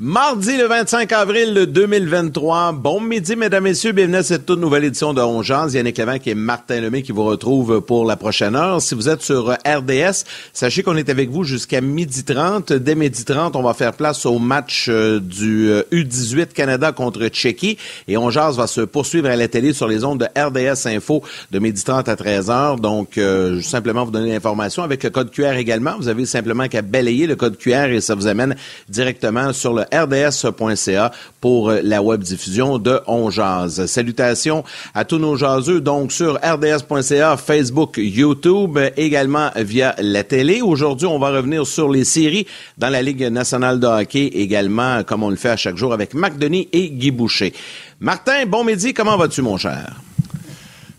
Mardi le 25 avril 2023. Bon midi, mesdames, messieurs. Bienvenue à cette toute nouvelle édition de Ongeance. Yannick Lévesque et Martin Lemay qui vous retrouvent pour la prochaine heure. Si vous êtes sur RDS, sachez qu'on est avec vous jusqu'à midi 30. Dès midi 30, on va faire place au match euh, du U18 euh, Canada contre Tchéquie. Et Ongeance va se poursuivre à la télé sur les ondes de RDS Info de midi 30 à 13 heures. Donc, euh, simplement vous donner l'information avec le code QR également. Vous avez simplement qu'à balayer le code QR et ça vous amène directement sur le rds.ca pour euh, la web diffusion de On Salutations à tous nos jaseux, donc sur rds.ca, Facebook, YouTube, également via la télé. Aujourd'hui, on va revenir sur les séries dans la Ligue nationale de hockey, également comme on le fait à chaque jour avec Marc Denis et Guy Boucher. Martin, bon midi, comment vas-tu, mon cher?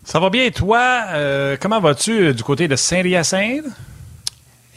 Ça va bien, toi? Euh, comment vas-tu euh, du côté de Saint-Hyacinthe?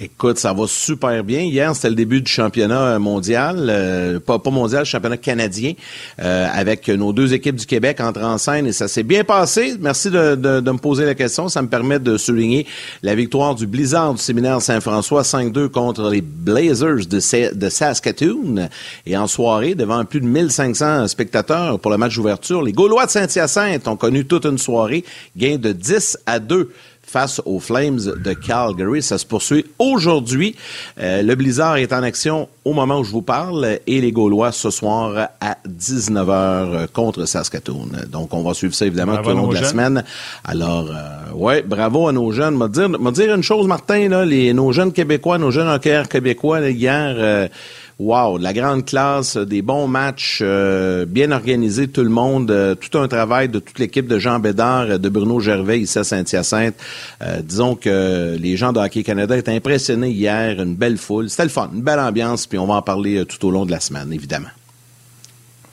Écoute, ça va super bien. Hier, c'était le début du championnat mondial, euh, pas, pas mondial, championnat canadien, euh, avec nos deux équipes du Québec entre en scène et ça s'est bien passé. Merci de, me poser la question. Ça me permet de souligner la victoire du Blizzard du séminaire Saint-François 5-2 contre les Blazers de, de Saskatoon. Et en soirée, devant plus de 1500 spectateurs pour le match d'ouverture, les Gaulois de Saint-Hyacinthe ont connu toute une soirée, gain de 10 à 2 face aux Flames de Calgary. Ça se poursuit aujourd'hui. Euh, le Blizzard est en action au moment où je vous parle et les Gaulois ce soir à 19h contre Saskatoon. Donc, on va suivre ça évidemment tout au long de la semaine. Alors, euh, ouais, bravo à nos jeunes. Me dire, dire une chose, Martin, là, les, nos jeunes Québécois, nos jeunes hockeyeurs québécois, là, hier... Euh, wow, la grande classe, des bons matchs, euh, bien organisés, tout le monde, euh, tout un travail de toute l'équipe de Jean Bédard, de Bruno Gervais ici à Saint-Hyacinthe. Euh, disons que les gens de Hockey Canada étaient impressionnés hier, une belle foule. C'était le fun, une belle ambiance, puis on va en parler tout au long de la semaine, évidemment.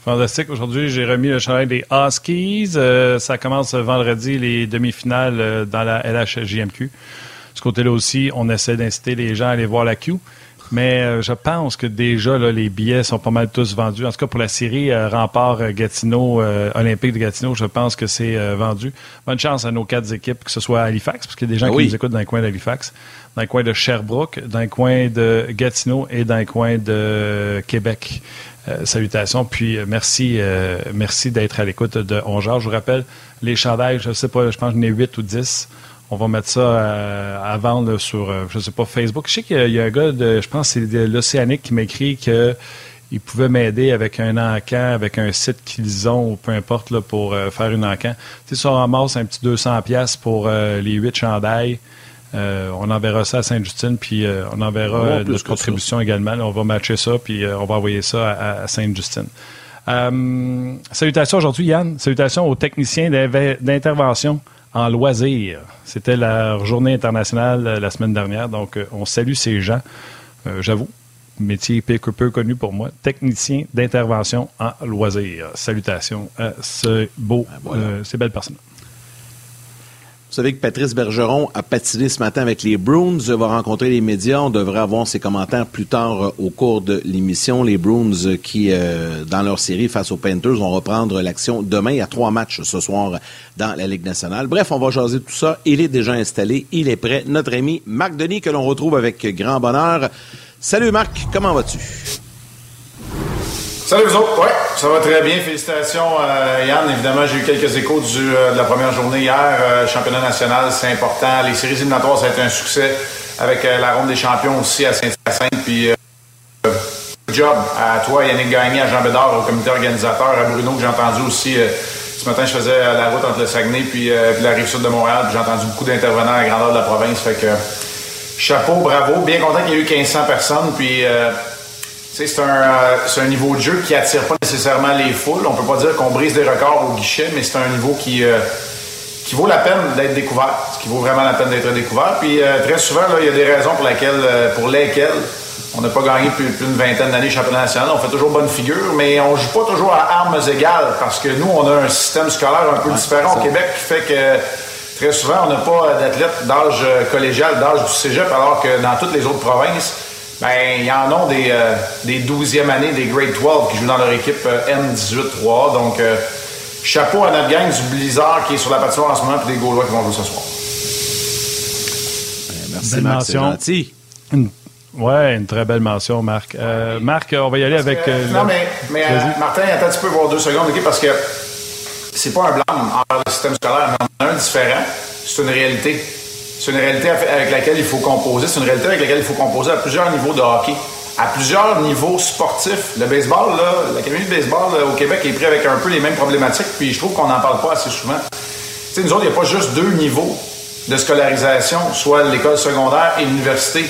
Fantastique. Aujourd'hui, j'ai remis le chandail des Huskies. ça commence vendredi, les demi-finales dans la LHJMQ. Ce côté-là aussi, on essaie d'inciter les gens à aller voir la Q. Mais euh, je pense que déjà, là, les billets sont pas mal tous vendus. En tout cas, pour la série euh, Rempart euh, Gatineau, Olympique de Gatineau, je pense que c'est vendu. Bonne chance à nos quatre équipes, que ce soit à Halifax, parce qu'il y a des gens ah qui nous écoutent dans le coin d'Halifax, dans le coin de Sherbrooke, dans le coin de Gatineau et dans le coin de Québec. salutations. Puis merci, merci d'être à l'écoute de Ongeard. Je vous rappelle, les chandails, je sais pas, je pense que j'en ai 8 ou 10. On va mettre ça euh, à vendre sur, euh, je sais pas, Facebook. Je sais qu'il y a un gars, de, je pense que c'est de l'Océanique qui m'écrit que il pouvait m'aider avec un encan, avec un site qu'ils ont, ou peu importe, là, pour euh, faire une encan. Tu sais, ça ramasse un petit 200 pièces pour les huit chandails. on enverra ça à Sainte-Justine, puis on enverra notre contribution également. on va matcher ça, puis on va envoyer ça à, Sainte-Justine. salutations aujourd'hui, Yann. Salutations aux techniciens d'intervention en loisirs. C'était la journée internationale euh, la semaine dernière, donc euh, on salue ces gens. Euh, j'avoue, métier peu, peu connu pour moi, technicien d'intervention en loisirs. Salutations à ce beau, ben ces belles personnes. Savez que Patrice Bergeron a patiné ce matin avec les Bruins, va rencontrer les médias. On devrait avoir ses commentaires plus tard euh, au cours de l'émission. Les Bruins euh, qui, euh, dans leur série face aux Panthers, vont reprendre l'action demain. Il y a trois matchs ce soir dans la Ligue nationale. Bref, on va jaser tout ça. Il est déjà installé, il est prêt. Notre ami Marc Denis que l'on retrouve avec grand bonheur. Salut Marc, comment vas-tu? Salut vous autres. Ouais, ça va très bien. Félicitations euh, Yann. Évidemment, j'ai eu quelques échos euh, de la première journée hier. Euh, championnat national, c'est important. Les séries éliminatoires, ça a été un succès avec la ronde des champions aussi à Saint-Hyacinthe. Puis, good job à toi, Yannick Gagné, à Jean Bédard, au comité organisateur, à Bruno, que j'ai entendu aussi. ce matin, je faisais la route entre le Saguenay puis, puis la rive sud de Montréal. J'ai entendu beaucoup d'intervenants à la grandeur de la province. Fait que chapeau, bravo. Bien content qu'il y ait eu 1500 personnes. Puis c'est un, euh, un, niveau de jeu qui attire pas nécessairement les foules. On peut pas dire qu'on brise des records au guichet, mais c'est un niveau qui, euh, qui vaut la peine d'être découvert, ce qui vaut vraiment la peine d'être découvert. Puis euh, très souvent, il y a des raisons pour, laquelle, pour lesquelles on n'a pas gagné plus, plus d'une vingtaine d'années championnat national. On fait toujours bonne figure, mais on joue pas toujours à armes égales parce que nous, on a un système scolaire un peu différent au Québec qui fait que très souvent, on n'a pas d'athlètes d'âge collégial, d'âge du cégep, alors que dans toutes les autres provinces, ben, il y en a des, euh, des 12e années, des Grade 12 qui jouent dans leur équipe euh, M18-3. Donc, euh, chapeau à notre gang du Blizzard qui est sur la patinoire en ce moment, et des Gaulois qui vont jouer ce soir. Ben, merci, Marc, c'est gentil. Une, Ouais, une très belle mention, Marc. Euh, Marc, on va y aller avec. Euh, non, mais, mais euh, Martin, attends un petit peu voir deux secondes, OK, parce que c'est pas un blâme envers le système scolaire, mais on a un différent. C'est une réalité. C'est une réalité avec laquelle il faut composer. C'est une réalité avec laquelle il faut composer à plusieurs niveaux de hockey, à plusieurs niveaux sportifs. Le baseball, là, l'Académie de baseball au Québec est pris avec un peu les mêmes problématiques, puis je trouve qu'on n'en parle pas assez souvent. Tu sais, nous autres, il n'y a pas juste deux niveaux de scolarisation, soit l'école secondaire et l'université.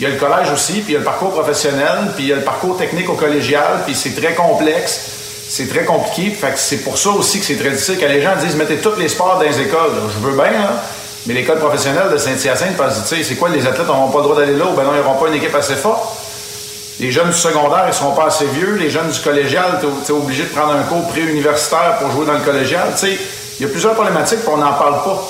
Il y a le collège aussi, puis il y a le parcours professionnel, puis il y a le parcours technique au collégial, puis c'est très complexe, c'est très compliqué. Fait que c'est pour ça aussi que c'est très difficile. Quand les gens disent mettez tous les sports dans les écoles, je veux bien, mais l'école professionnelle de Saint-Hyacinthe, tu sais, c'est quoi les athlètes n'auront pas le droit d'aller là ou ben non, ils n'auront pas une équipe assez forte. Les jeunes du secondaire, ils ne seront pas assez vieux. Les jeunes du collégial, tu es obligé de prendre un cours pré-universitaire pour jouer dans le collégial. Tu sais, il y a plusieurs problématiques, puis on n'en parle pas.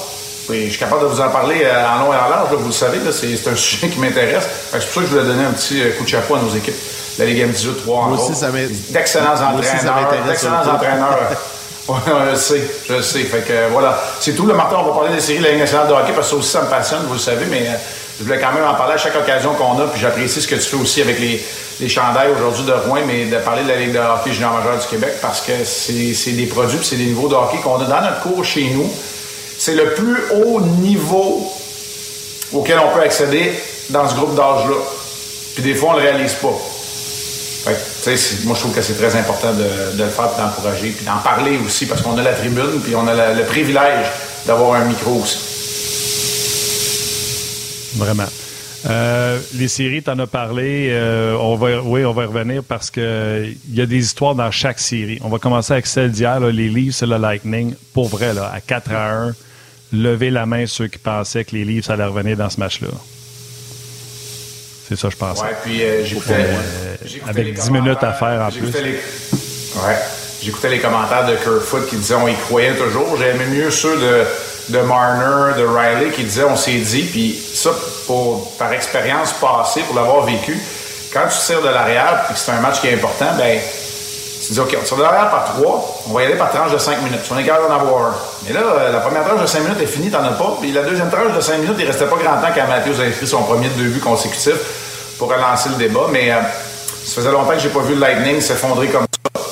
Oui, je suis capable de vous en parler euh, en long et en large, vous le savez, c'est un sujet qui m'intéresse. C'est pour ça que je voulais donner un petit euh, coup de chapeau à nos équipes. La Ligue M18 3 en D'excellents entraîneurs. D'excellents entraîneurs. je le sais, je le sais. Fait que voilà. C'est tout. Le matin, on va parler des séries de la Ligue nationale de hockey parce que ça aussi, ça me passionne, vous le savez, mais euh, je voulais quand même en parler à chaque occasion qu'on a, puis j'apprécie ce que tu fais aussi avec les, les chandails aujourd'hui de Rouen, mais de parler de la Ligue de hockey junior majeur du Québec parce que c'est des produits c'est des niveaux de hockey qu'on a dans notre cours chez nous c'est le plus haut niveau auquel on peut accéder dans ce groupe d'âge-là. Puis des fois, on ne le réalise pas. Moi, je trouve que c'est très important de, le faire, d'encourager, puis d'en parler aussi, parce qu'on a la tribune, puis on a le privilège d'avoir un micro aussi. Vraiment. Euh, les séries, tu en as parlé. Euh, on va, oui, on va revenir parce que il y a des histoires dans chaque série. On va commencer avec celle d'hier, les livres, c'est le Lightning. Pour vrai, là, à 4 à 1, lever la main ceux qui pensaient que les livres, ça allait revenir dans ce match-là. C'est ça, je pense. Ouais, puis euh, j'écoutais. Euh, avec 10 minutes à faire en plus. Les... Ouais. J'écoutais les commentaires de Kerfoot qui disaient on y croyait toujours. J'aimais mieux ceux de, de Marner, de Riley qui disaient on s'est dit. Puis ça, pour, par expérience passée, pour l'avoir vécu, quand tu tires de l'arrière et que c'est un match qui est important, ben tu dis, OK, on tire de l'arrière par trois, on va y aller par tranche de cinq minutes. On est capable d'en avoir un. Mais là, euh, la première tranche de cinq minutes est finie, t'en as pas. Puis la deuxième tranche de cinq minutes, il restait pas grand temps quand Matthews a inscrit son premier de deux buts consécutifs pour relancer le débat. Mais euh, ça faisait longtemps que j'ai pas vu le Lightning s'effondrer comme ça.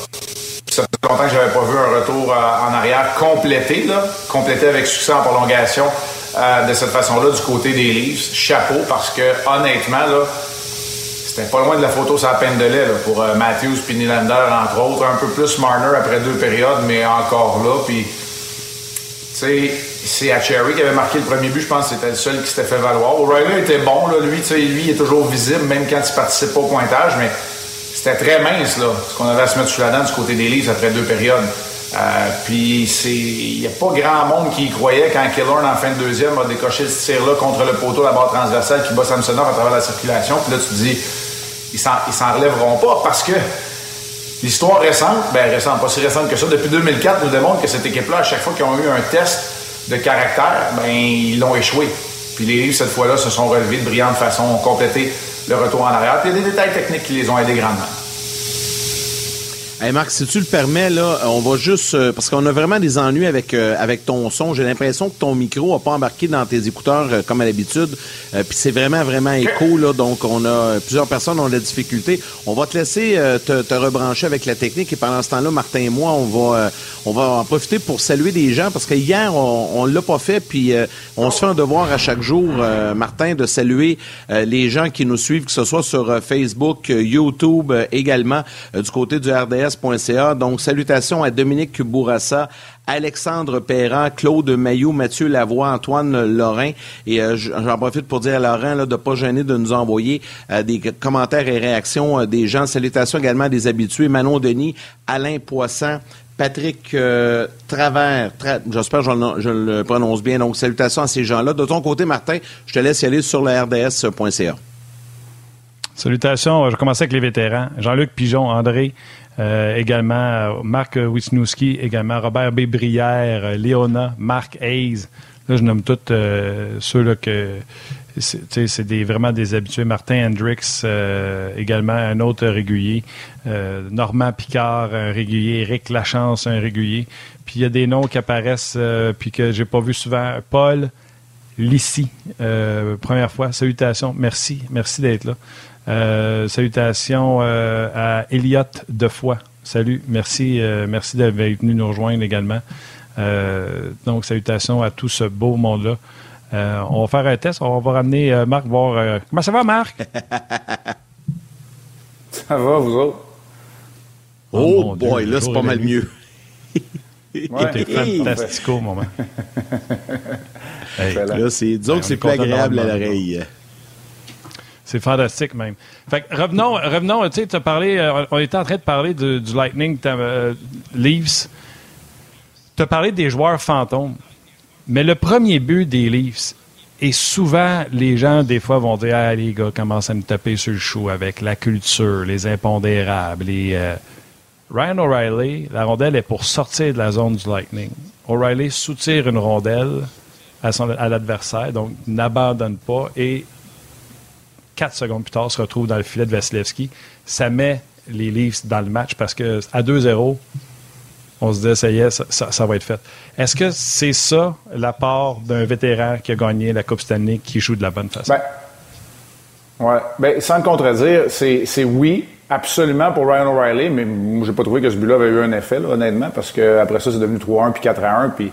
Ça faisait longtemps que j'avais pas vu un retour euh, en arrière complété, complété avec succès en prolongation de cette façon-là du côté des Leafs. Chapeau, parce que honnêtement, là, c'était pas loin de la photo sur la peine de lait pour euh, Matthews puis Nylander, entre autres. Un peu plus Marner après deux périodes, mais encore là. Puis, c'est Cherry qui avait marqué le premier but. Je pense que c'était le seul qui s'était fait valoir. O'Reilly était bon. Là, lui, lui, il est toujours visible, même quand il participe pas au pointage. Mais c'était très mince, là, ce qu'on avait à se mettre sous la dent du côté des Leafs après deux périodes. Euh, puis il n'y a pas grand monde qui croyait quand Killorn en fin de deuxième a décoché ce tir-là contre le poteau, la barre transversale qui bat Samsonov à travers la circulation. Puis là, tu te dis, ils s'en relèveront pas parce que l'histoire récente, ben récente, pas si récente que ça, depuis 2004, nous démontre que cette équipe-là, à chaque fois qu'ils ont eu un test de caractère, ben ils l'ont échoué. Puis les livres, cette fois-là, se sont relevés de brillante façon, ont complété le retour en arrière. Puis il y a des détails techniques qui les ont aidés grandement. Hey Marc, si tu le permets, là, on va juste euh, parce qu'on a vraiment des ennuis avec euh, avec ton son. J'ai l'impression que ton micro a pas embarqué dans tes écouteurs euh, comme à l'habitude. Puis c'est vraiment vraiment écho là, donc on a plusieurs personnes ont de la difficulté. On va te laisser te, te, rebrancher avec la technique et pendant ce temps-là, Martin et moi, on va on va en profiter pour saluer des gens parce que hier on, on l'a pas fait puis on se fait un devoir à chaque jour, Martin, de saluer les gens qui nous suivent, que ce soit sur Facebook, YouTube également du côté du RDS donc, salutations à Dominique Bourassa, Alexandre Perrin, Claude Maillot, Mathieu Lavoie, Antoine Lorrain. Et euh, j'en profite pour dire à Laurent de ne pas gêner de nous envoyer euh, des commentaires et réactions euh, des gens. Salutations également à des habitués, Manon Denis, Alain Poisson, Patrick Travers, j'espère que je, le prononce bien. Donc, salutations à ces gens-là. De ton côté, Martin, je te laisse y aller sur le rds.ca. Salutations. Je vais avec les vétérans. Jean-Luc Pigeon, André, euh, également Marc Wisniewski, également Robert B. Brière, euh, Léona, Marc Hayes. Là, je nomme tous euh, ceux-là que c'est des, vraiment des habitués. Martin Hendricks, également un autre régulier. Normand Picard, un régulier. Eric Lachance, un régulier. Puis il y a des noms qui apparaissent puis que j'ai pas vu souvent. Paul L'ici, première fois. Salutations. Merci. Merci d'être là. Salutations à Elliot Defoy. Salut. Merci. merci d'être venu nous rejoindre également. donc, salutations à tout ce beau monde-là. on va faire un test. On va ramener Marc voir. comment ça va, Marc? ça va, vous autres? Oh, oh boy, là, c'est pas mal mieux. Ouais. fantastico, moment. hey, là, c'est, disons que c'est plus agréable à l'oreille. C'est fantastique, même. Fait revenons, revenons tu sais, parlé, euh, on était en train de parler du Lightning euh, Leafs. Tu as parlé des joueurs fantômes. Mais le premier but des Leafs, et souvent, les gens, des fois, vont dire Ah, les gars commencent à me taper sur le chou avec la culture, les impondérables, les. Euh, Ryan O'Reilly, la rondelle est pour sortir de la zone du Lightning. O'Reilly soutire une rondelle à, à l'adversaire, donc n'abandonne pas et quatre secondes plus tard se retrouve dans le filet de Vasilevski. Ça met les Leafs dans le match parce que à 2-0, on se dit ça y est, ça, va être fait. Est-ce que c'est ça la part d'un vétéran qui a gagné la Coupe Stanley qui joue de la bonne façon? Ben, ouais. Ben, sans le contredire, c'est oui, Absolument pour Ryan O'Reilly, mais j'ai pas trouvé que ce but-là avait eu un effet, honnêtement, parce qu'après ça, c'est devenu 3-1 puis 4-1, puis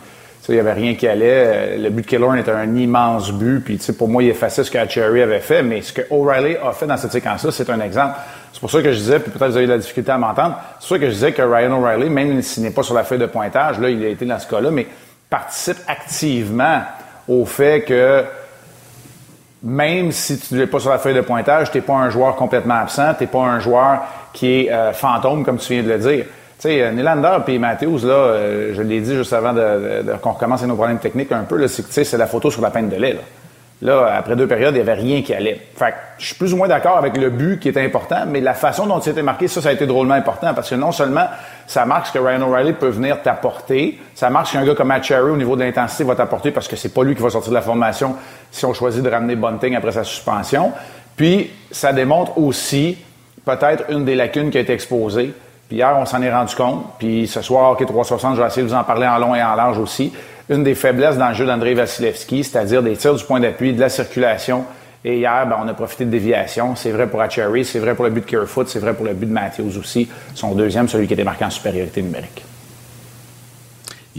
il n'y avait rien qui allait. Le but de Killorn était un immense but, puis pour moi, il effaçait ce que Cherry avait fait, mais ce que O'Reilly a fait dans cette séquence-là, c'est un exemple. C'est pour ça que je disais, puis peut-être vous avez eu de la difficulté à m'entendre, c'est pour ça que je disais que Ryan O'Reilly, même s'il n'est pas sur la feuille de pointage, là, il a été dans ce cas-là, mais participe activement au fait que même si tu n'es pas sur la feuille de pointage, tu n'es pas un joueur complètement absent, tu n'es pas un joueur qui est euh, fantôme, comme tu viens de le dire. Sais, euh, Nylander et Matthews, là, euh, je l'ai dit juste avant de, qu'on recommence nos problèmes techniques un peu, c'est, c'est la photo sur la peine de lait. Là. Là, après deux périodes, il n'y avait rien qui allait. Fait je suis plus ou moins d'accord avec le but qui était important, mais la façon dont il était marqué, ça, ça a été drôlement important parce que non seulement ça marque ce que Ryan O'Reilly peut venir t'apporter, ça marque ce qu'un gars comme Matt Cherry, au niveau de l'intensité, va t'apporter parce que c'est pas lui qui va sortir de la formation si on choisit de ramener Bunting après sa suspension. Puis, ça démontre aussi peut-être une des lacunes qui a été exposée. Puis hier, on s'en est rendu compte. Puis ce soir, OK 360, je vais essayer de vous en parler en long et en large aussi une des faiblesses dans le jeu d'André Vasilevski, c'est-à-dire des tirs du point d'appui, de la circulation. Et hier, ben, on a profité de déviation. C'est vrai pour Achary, c'est vrai pour le but de Kerfoot, c'est vrai pour le but de Matthews aussi. Son deuxième, celui qui était marqué en supériorité numérique.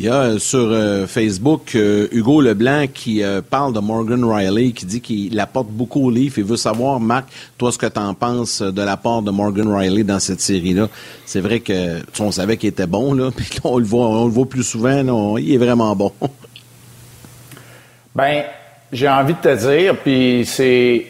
Il y a euh, sur euh, Facebook euh, Hugo Leblanc qui parle de Morgan Riley, qui dit qu'il apporte beaucoup au livre et veut savoir, Marc, toi, ce que tu en penses de la part de Morgan Riley dans cette série-là. C'est vrai que on savait qu'il était bon, là, puis on le voit, on le voit plus souvent, il est vraiment bon. ben, j'ai envie de te dire, puis c'est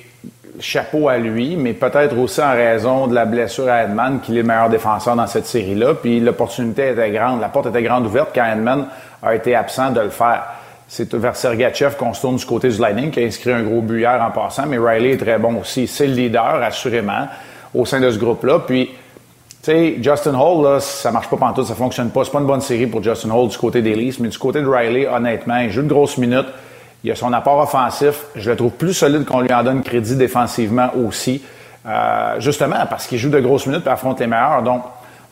chapeau à lui, mais peut-être aussi en raison de la blessure à Edman, qu'il est le meilleur défenseur dans cette série-là. Puis l'opportunité était grande, la porte était grande ouverte quand Edman a été absent de le faire. C'est vers Sergachev qu'on se tourne du côté du Lightning, qui a inscrit un gros but en passant, mais Riley est très bon aussi. C'est le leader, assurément, au sein de ce groupe-là. Puis, tu sais, Justin Hall, là, ça marche pas pantoute, ça fonctionne pas. C'est pas une bonne série pour Justin Hall du côté des mais du côté de Riley, honnêtement, il joue de grosses minutes. Il a son apport offensif. Je le trouve plus solide qu'on lui en donne crédit défensivement aussi. Euh, justement, parce qu'il joue de grosses minutes et affronte les meilleurs. Donc,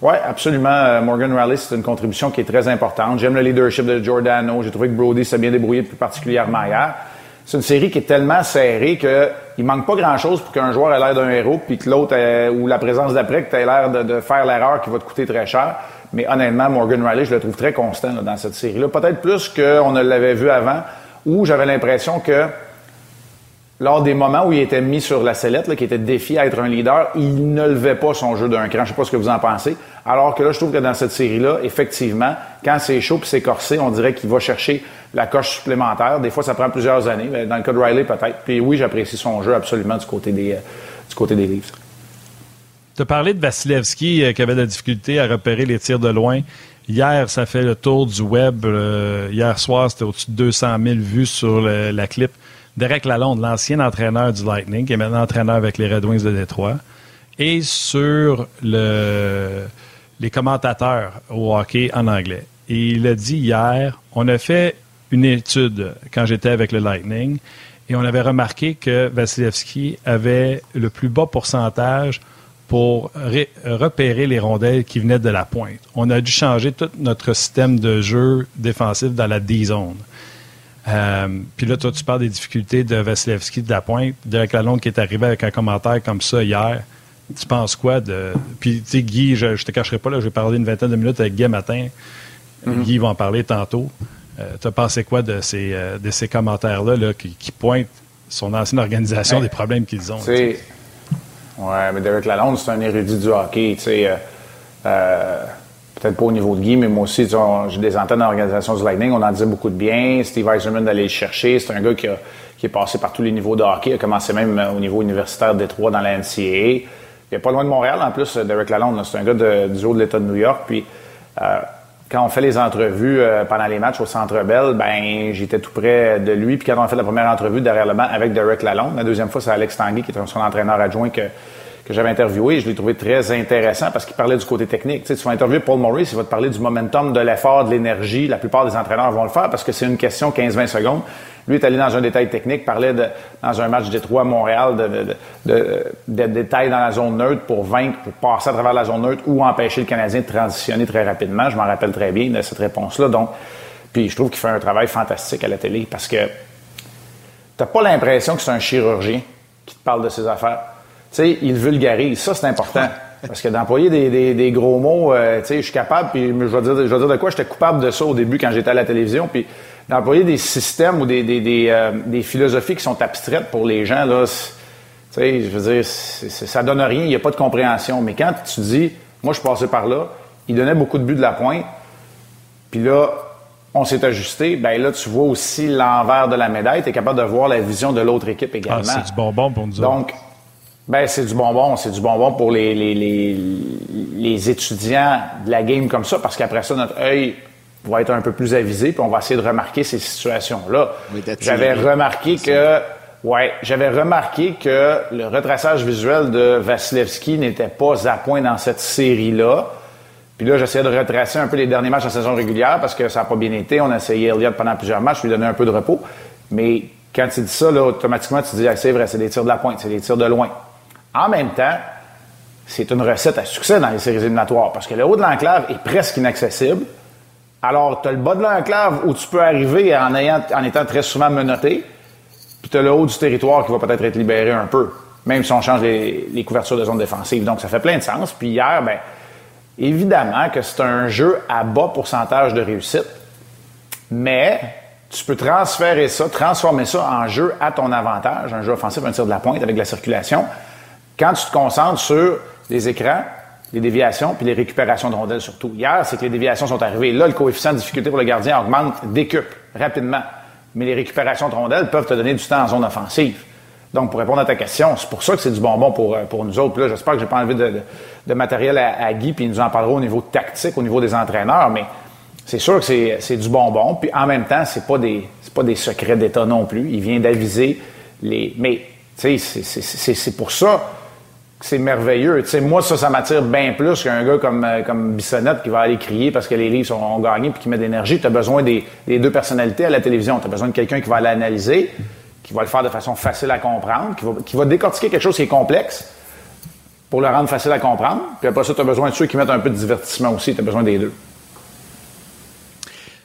oui, absolument. Euh, Morgan Riley, c'est une contribution qui est très importante. J'aime le leadership de Giordano. J'ai trouvé que Brody s'est bien débrouillé plus particulièrement hier. C'est une série qui est tellement serrée qu'il manque pas grand-chose pour qu'un joueur ait l'air d'un héros, puis que l'autre, ou la présence d'après, que tu l'air de, faire l'erreur qui va te coûter très cher. Mais honnêtement, Morgan Riley, je le trouve très constant dans cette série-là. Peut-être plus qu'on ne l'avait vu avant où j'avais l'impression que lors des moments où il était mis sur la sellette, qui était défié à être un leader, il ne levait pas son jeu d'un cran. Je ne sais pas ce que vous en pensez. Alors que là, je trouve que dans cette série-là, effectivement, quand c'est chaud puis c'est corsé, on dirait qu'il va chercher la coche supplémentaire. Des fois, ça prend plusieurs années, mais dans le cas de Riley, peut-être. Puis oui, j'apprécie son jeu absolument du côté des, du côté des livres. Tu as parlé de Vasilevski euh, qui avait de la difficulté à repérer les tirs de loin. Hier, ça fait le tour du web. Euh, hier soir, c'était au-dessus de 200 000 vues sur la clip. Derek Lalonde, l'ancien entraîneur du Lightning, qui est maintenant entraîneur avec les Red Wings de Détroit, et sur le, les commentateurs au hockey en anglais. Et il a dit hier, on a fait une étude quand j'étais avec le Lightning et on avait remarqué que Vasilevski avait le plus bas pourcentage pour repérer les rondelles qui venaient de la pointe. On a dû changer tout notre système de jeu défensif dans la D-zone. Euh, puis là, toi, tu parles des difficultés de Vasilevski de la pointe. Derek Lalonde qui est arrivé avec un commentaire comme ça hier. Tu penses quoi de. Puis, tu sais, Guy, je, te cacherai pas, là, j'ai parlé une vingtaine de minutes avec Guy matin. Mm-hmm. Guy va en parler tantôt. Euh, tu as pensé quoi de ces, euh, de ces commentaires-là là, qui, pointent son ancienne organisation des problèmes qu'ils ont? Oui, mais Derek Lalonde, c'est un érudit du hockey. Tu sais, euh, peut-être pas au niveau de Guy, mais moi aussi, j'ai des antennes l'organisation du Lightning. On en disait beaucoup de bien. Steve Eisenman d'aller le chercher. C'est un gars qui, est passé par tous les niveaux de hockey. Il a commencé même au niveau universitaire de Détroit dans la NCAA. Il est pas loin de Montréal, en plus, Derek Lalonde. C'est un gars du haut de l'État de New York. Puis, euh, quand on fait les entrevues euh, pendant les matchs au Centre Bell, ben j'étais tout près de lui. Puis quand on a fait la première entrevue derrière le banc avec Derek Lalonde, la deuxième fois, c'est Alex Tanguy, qui est son entraîneur adjoint que, que j'avais interviewé. Je l'ai trouvé très intéressant parce qu'il parlait du côté technique. Tu, sais, tu vas interviewer Paul Maurice, il va te parler du momentum, de l'effort, de l'énergie. La plupart des entraîneurs vont le faire parce que c'est une question 15-20 secondes. Lui est allé dans un détail technique, parlait dans un match Détroit Montréal de, de, détails dans la zone neutre pour vaincre, pour passer à travers la zone neutre ou empêcher le Canadien de transitionner très rapidement. Je m'en rappelle très bien de cette réponse-là. Donc, puis je trouve qu'il fait un travail fantastique à la télé parce que t'as pas l'impression que c'est un chirurgien qui te parle de ses affaires. Sais, il vulgarise. Ça, c'est important. Parce que d'employer des, des, gros mots, euh, tu sais, je suis capable, puis je vais dire, je vais dire de quoi, j'étais coupable de ça au début quand j'étais à la télévision, puis d'employer des systèmes ou des, euh, des, philosophies qui sont abstraites pour les gens, là, tu sais, je veux dire, ça donne rien, il n'y a pas de compréhension. Mais quand tu dis, moi, je passais par là, il donnait beaucoup de buts de la pointe, puis là, on s'est ajusté, ben là, tu vois aussi l'envers de la médaille, tu es capable de voir la vision de l'autre équipe ah, également. c'est du bonbon pour nous Donc, ben, c'est du bonbon. C'est du bonbon pour les, les, les, les, étudiants de la game comme ça, parce qu'après ça, notre œil va être un peu plus avisé, puis on va essayer de remarquer ces situations-là. J'avais remarqué que, ouais, j'avais remarqué que le retraçage visuel de Vasilevski n'était pas à point dans cette série-là. Puis là, j'essayais de retracer un peu les derniers matchs en saison régulière parce que ça n'a pas bien été. On a essayé Elliott pendant plusieurs matchs, lui donner un peu de repos. Mais quand tu dis ça, là, automatiquement, tu dis, ah, c'est vrai, c'est des tirs de la pointe, c'est des tirs de loin. En même temps, c'est une recette à succès dans les séries éliminatoires parce que le haut de l'enclave est presque inaccessible. Alors, tu as le bas de l'enclave où tu peux arriver en, ayant, en étant très souvent menotté, puis tu as le haut du territoire qui va peut-être être libéré un peu, même si on change les, couvertures de zone défensive. Donc, ça fait plein de sens. Puis hier, ben, évidemment que c'est un jeu à bas pourcentage de réussite, mais tu peux transférer ça, transformer ça en jeu à ton avantage, un jeu offensif, un tir de la pointe avec la circulation, quand tu te concentres sur les écrans, les déviations, puis les récupérations de rondelles surtout. Hier, c'est que les déviations sont arrivées. Là, le coefficient de difficulté pour le gardien augmente, décuple rapidement. Mais les récupérations de rondelles peuvent te donner du temps en zone offensive. Donc, pour répondre à ta question, c'est pour ça que c'est du bonbon pour, euh, pour nous autres. là, j'espère que j'ai pas enlevé de, de, matériel à, Guy, puis il nous en parlera au niveau tactique, au niveau des entraîneurs, mais c'est sûr que c'est du bonbon. Puis en même temps, c'est pas des pas des secrets d'État non plus. Il vient d'aviser les. Mais tu sais, c'est pour ça c'est merveilleux. Tu moi, ça, ça m'attire bien plus qu'un gars comme, euh, comme Bissonnette qui va aller crier parce que les livres sont, ont gagné puis qui met de l'énergie. Tu as besoin des, deux personnalités à la télévision. Tu as besoin de quelqu'un qui va l'analyser, qui va le faire de façon facile à comprendre, qui va, qui décortiquer quelque chose qui est complexe pour le rendre facile à comprendre. Puis après ça, tu as besoin de ceux qui mettent un peu de divertissement aussi. Tu as besoin des deux.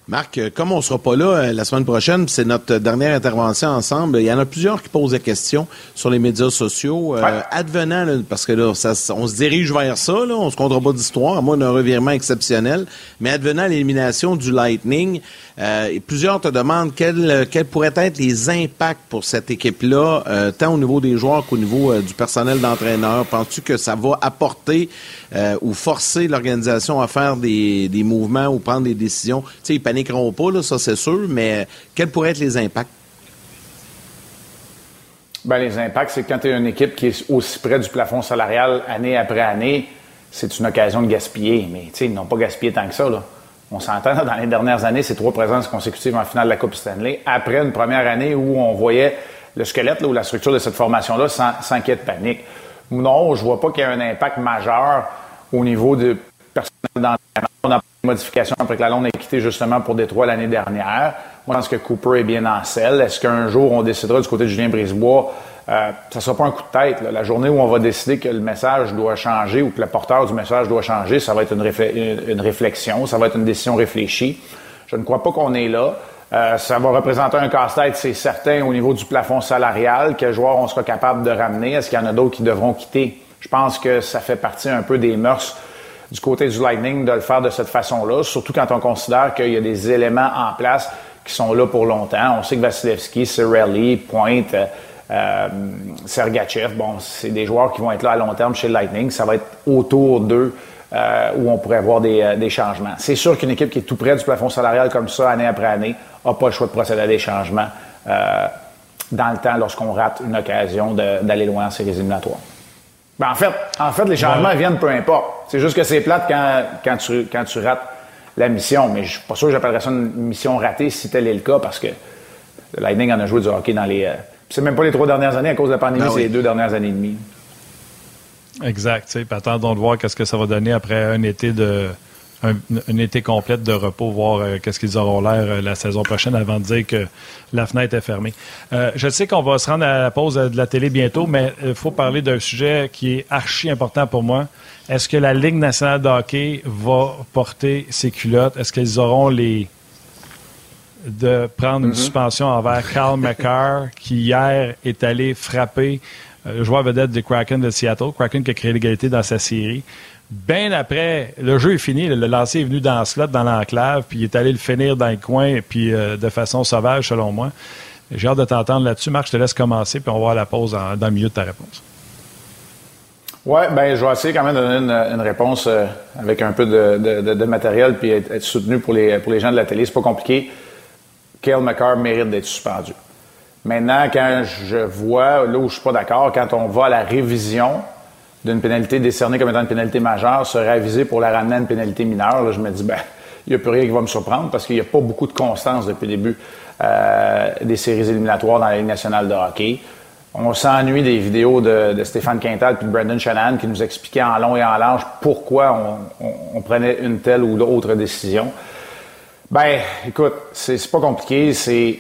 Marc, euh, comme on sera pas là euh, la semaine prochaine, c'est notre dernière intervention ensemble. Il y en a plusieurs qui posent des questions sur les médias sociaux. Euh, advenant, parce que là, ça, on se dirige vers ça, là, on se comptera pas d'histoire, à moins d'un revirement exceptionnel. Mais advenant l'élimination du Lightning, euh, plusieurs te demandent quels, quels pourraient être les impacts pour cette équipe-là, euh, tant au niveau des joueurs qu'au niveau du personnel d'entraîneur. Penses-tu que ça va apporter ou forcer l'organisation à faire des, des, mouvements ou prendre des décisions? Paniqueront pas, là, ça c'est sûr, mais quels pourraient être les impacts? Ben, les impacts, c'est quand tu es une équipe qui est aussi près du plafond salarial année après année, c'est une occasion de gaspiller. Mais ils n'ont pas gaspillé tant que ça. Là. On s'entend, dans les dernières années, c'est trois présences consécutives en finale de la Coupe Stanley, après une première année où on voyait le squelette ou la structure de cette formation-là sans, sans qu'il y ait de panique. Non, je vois pas qu'il y ait un impact majeur au niveau du personnel d'entraînement. Modification après que la Londe ait quitté justement pour Détroit l'année dernière. Moi, je pense que Cooper est bien en selle. Est-ce qu'un jour, on décidera du côté de Julien Brisebois? Euh, ça ne sera pas un coup de tête. La journée où on va décider que le message doit changer ou que le porteur du message doit changer, ça va être une, réflexion, ça va être une décision réfléchie. Je ne crois pas qu'on est là. Euh, ça va représenter un casse-tête, c'est certain, au niveau du plafond salarial. Quels joueurs on sera capable de ramener? Est-ce qu'il y en a d'autres qui devront quitter? Je pense que ça fait partie un peu des mœurs du côté du Lightning de le faire de cette façon-là, surtout quand on considère qu'il y a des éléments en place qui sont là pour longtemps. On sait que Vasilevski, Cirelli, Pointe, euh, Sergachev, bon, c'est des joueurs qui vont être là à long terme chez le Lightning. Ça va être autour d'eux euh, où on pourrait avoir des, euh, des changements. C'est sûr qu'une équipe qui est tout près du plafond salarial comme ça, année après année, n'a pas le choix de procéder à des changements dans le temps lorsqu'on rate une occasion d'aller loin en séries éliminatoires. Ben, en, fait, en fait, les changements viennent peu importe. C'est juste que c'est plate quand, quand, tu, quand tu rates la mission, mais je suis pas sûr que j'appellerais ça une mission ratée si tel est le cas parce que le Lightning en a joué du hockey dans les. c'est même pas les trois dernières années à cause de la pandémie, ben c'est les deux dernières années et demie. Exact. Attendons de voir qu'est-ce que ça va donner après un été de un, été complète de repos, voir euh, qu'est-ce qu'ils auront l'air euh, la saison prochaine avant de dire que la fenêtre est fermée. Euh, je sais qu'on va se rendre à la pause de la télé bientôt, mais il faut parler d'un sujet qui est archi important pour moi. Est-ce que la Ligue nationale de hockey va porter ses culottes? Est-ce qu'ils auront les de prendre une mm-hmm. suspension envers Carl McCarr, qui hier est allé frapper le joueur vedette de Kraken de Seattle, Kraken qui a créé l'égalité dans sa série. Bien après, le jeu est fini, le lancer est venu dans le slot, dans l'enclave, puis il est allé le finir dans le coin, puis euh, de façon sauvage, selon moi. J'ai hâte de t'entendre là-dessus. Marc, je te laisse commencer, puis on va voir la pause dans le milieu de ta réponse. Oui, ben je vais essayer quand même de donner une, réponse euh, avec un peu de, matériel puis être, soutenu pour les, pour les gens de la télé. C'est pas compliqué. Kale McCarr mérite d'être suspendu. Maintenant, quand je vois, là où je suis pas d'accord, quand on va à la révision d'une pénalité décernée comme étant une pénalité majeure, se réviser pour la ramener à une pénalité mineure, là, je me dis, ben, il n'y a plus rien qui va me surprendre parce qu'il n'y a pas beaucoup de constance depuis le début euh, des séries éliminatoires dans la Ligue nationale de hockey. On s'ennuie des vidéos de, Stéphane Quintal et de Brendan Shannon qui nous expliquaient en long et en large pourquoi on, prenait une telle ou l'autre décision. Ben, écoute, c'est pas compliqué, c'est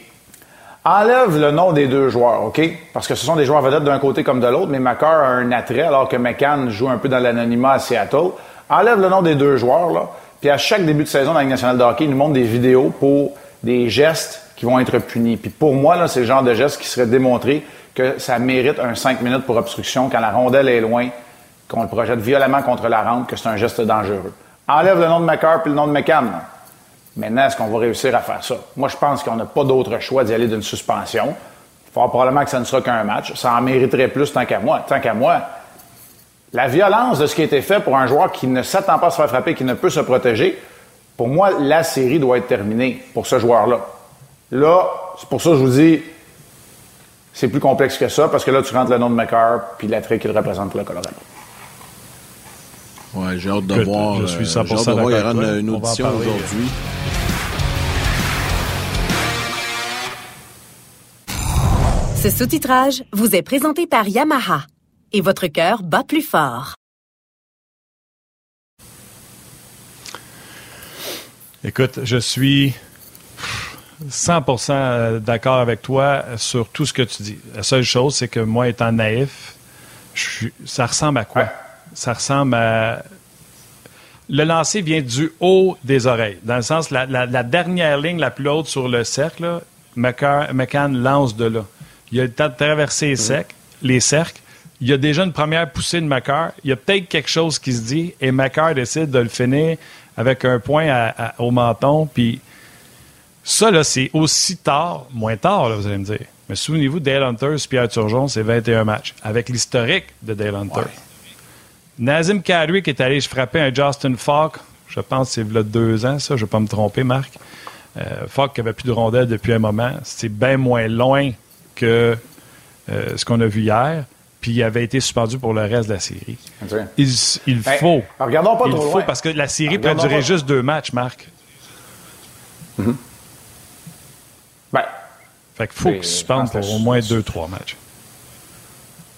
Enlève le nom des deux joueurs, OK? Parce que ce sont des joueurs vedettes d'un côté comme de l'autre, mais McCarr a un attrait alors que McCann joue un peu dans l'anonymat à Seattle. Enlève le nom des deux joueurs, là. Puis à chaque début de saison dans la Ligue nationale de hockey, nous montrent des vidéos pour des gestes qui vont être punis. Puis pour moi, là, c'est le genre de geste qui serait démontré que ça mérite un 5 minutes pour obstruction quand la rondelle est loin, qu'on le projette violemment contre la rampe, que c'est un geste dangereux. Enlève le nom de McCarr puis le nom de McCann. Maintenant, est-ce qu'on va réussir à faire ça? Moi, je pense qu'on n'a pas d'autre choix d'y aller d'une suspension. Il faudra probablement que ça ne sera qu'un match. Ça en mériterait plus tant qu'à moi. Tant qu'à moi, la violence de ce qui a été fait pour un joueur qui ne s'attend pas à se faire frapper, qui ne peut se protéger, pour moi, la série doit être terminée pour ce joueur-là. Là, c'est pour ça que je vous dis, c'est plus complexe que ça, parce que là, tu rentres le nom de McCarr puis l'attrait qu'il représente pour le Colorado. Ouais, j'ai hâte de voir. Je suis 100% euh, j'ai hâte de voir. Il y aura une, audition aujourd'hui. Ce sous-titrage vous est présenté par Yamaha et votre cœur bat plus fort. Écoute, je suis 100% d'accord avec toi sur tout ce que tu dis. La seule chose, c'est que moi, étant naïf, ça ressemble à quoi? ça ressemble à. Le lancer vient du haut des oreilles. Dans le sens, la, dernière ligne la plus haute sur le cercle, McCann lance de là. Il a le temps de traverser les, mhm. les cercles. Il y a déjà une première poussée de McCarr. Il y a peut-être quelque chose qui se dit et McCarr décide de le finir avec un point au menton. Puis ça, là, c'est aussi tard, moins tard, là, vous allez me dire. Mais souvenez-vous, Dale Hunter, Pierre Turgeon, c'est 21 matchs. Avec l'historique de Dale Hunter. Nazim Kadri qui est allé frapper un Justin Falk, je pense que c'est a deux ans, ça, je ne vais pas me tromper, Marc. Euh, Falk qui avait plus de rondelles depuis un moment. C'est bien moins loin que euh, ce qu'on a vu hier. Puis il avait été suspendu pour le reste de la série. Il, il ben, faut. regardons pas il trop faut parce que la série peut durer juste deux matchs, Marc. Mm-hmm. ben, fait qu'il faut qu'il suspende pour au moins deux, trois matchs.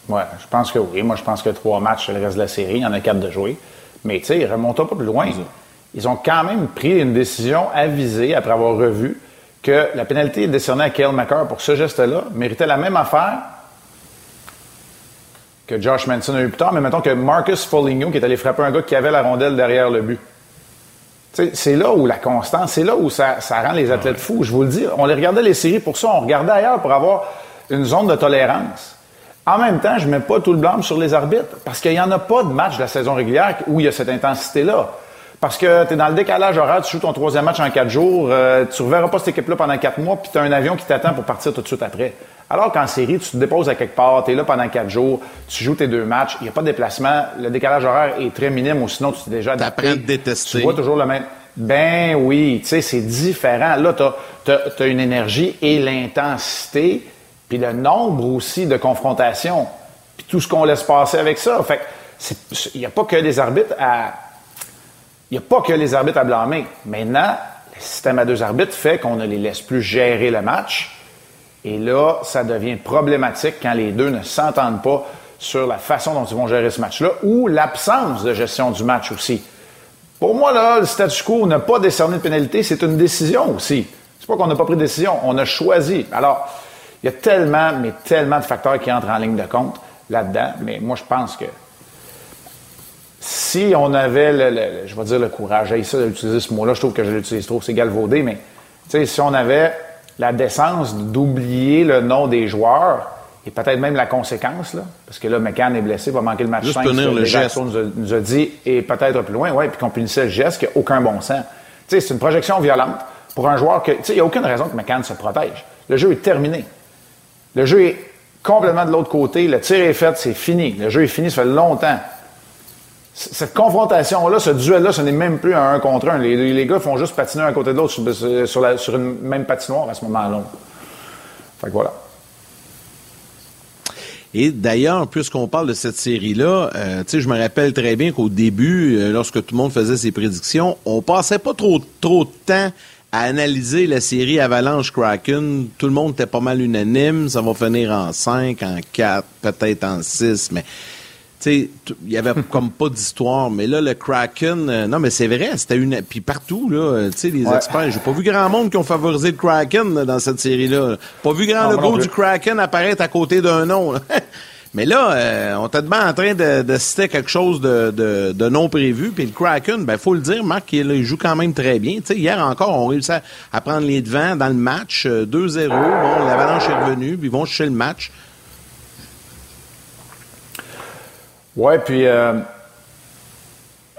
Oui, je pense que oui. Moi, je pense que trois matchs, le reste de la série, il y en a quatre de jouer. Mais tu sais, remontons pas plus loin. Ils ont quand même pris une décision avisée après avoir revu que la pénalité décernée à Kale McCarr pour ce geste-là méritait la même affaire que Josh Manson a eu plus tard, mais mettons que Marcus Foligno, qui est allé frapper un gars qui avait la rondelle derrière le but. c'est là où la constance, c'est là où ça, rend les athlètes fous. Je vous le dis, on les regardait les séries pour ça, on regardait ailleurs pour avoir une zone de tolérance. En même temps, je mets pas tout le blâme sur les arbitres parce qu'il n'y en a pas de match de la saison régulière où il y a cette intensité-là. Parce que tu es dans le décalage horaire, tu joues ton troisième match en quatre jours, euh, tu reverras pas cette équipe-là pendant quatre mois, puis tu as un avion qui t'attend pour partir tout de suite après. Alors qu'en série, tu te déposes à quelque part, tu es là pendant quatre jours, tu joues tes deux matchs, il n'y a pas de déplacement, le décalage horaire est très minime ou sinon tu t'es déjà adapté. à détester. Tu vois toujours le même. Ben oui, tu sais, c'est différent. Là, tu as, une énergie et l'intensité, puis le nombre aussi de confrontations, puis tout ce qu'on laisse passer avec ça. Fait il n'y a pas que les arbitres à. N'y a pas que les arbitres à blâmer. Maintenant, le système à deux arbitres fait qu'on ne les laisse plus gérer le match et là, ça devient problématique quand les deux ne s'entendent pas sur la façon dont ils vont gérer ce match-là ou l'absence de gestion du match aussi. Pour moi, là, le statu quo n'a pas décerné de pénalité, c'est une décision aussi. C'est pas qu'on n'a pas pris de décision, on a choisi. Alors, il y a tellement, mais tellement de facteurs qui entrent en ligne de compte là-dedans, mais moi, je pense que si on avait, le, je vais dire le courage, j'ai ça d'utiliser ce mot-là, je trouve que je l'utilise trop, c'est galvaudé, mais si on avait la décence d'oublier le nom des joueurs et peut-être même la conséquence, là, parce que là, McCann est blessé, va manquer le match Juste 5. le geste. Nous a, dit, et peut-être plus loin, ouais, puis qu'on punissait le geste qui n'a aucun bon sens. C'est une projection violente pour un joueur que, il n'y a aucune raison que McCann se protège. Le jeu est terminé. Le jeu est complètement de l'autre côté. Le tir est fait, c'est fini. Le jeu est fini, ça fait longtemps cette confrontation-là, ce duel-là, ce n'est même plus un contre un. Les, gars font juste patiner un côté de l'autre sur, sur, sur, une même patinoire à ce moment-là. Fait que voilà. Et d'ailleurs, puisqu'on parle de cette série-là, euh, tu sais, je me rappelle très bien qu'au début, euh, lorsque tout le monde faisait ses prédictions, on passait pas trop trop de temps à analyser la série Avalanche Kraken. Tout le monde était pas mal unanime. Ça va finir en 5, en 4, peut-être en 6, mais il y avait comme pas d'histoire, mais là, le Kraken, euh, non, mais c'est vrai, c'était une. Puis partout, là, euh, tu sais, les experts, j'ai pas vu grand monde qui ont favorisé le Kraken dans cette série-là. Pas vu grand logo du Kraken apparaître à côté d'un nom. mais là, euh, on t'a demandé en train de, citer quelque chose de, non prévu. Puis le Kraken, ben faut le dire, Marc, il, joue quand même très bien. sais, hier encore, on réussit à, prendre les devants dans le match, 2-0. Bon, l'Avalanche est revenue, puis ils vont chercher le match. Oui, puis euh,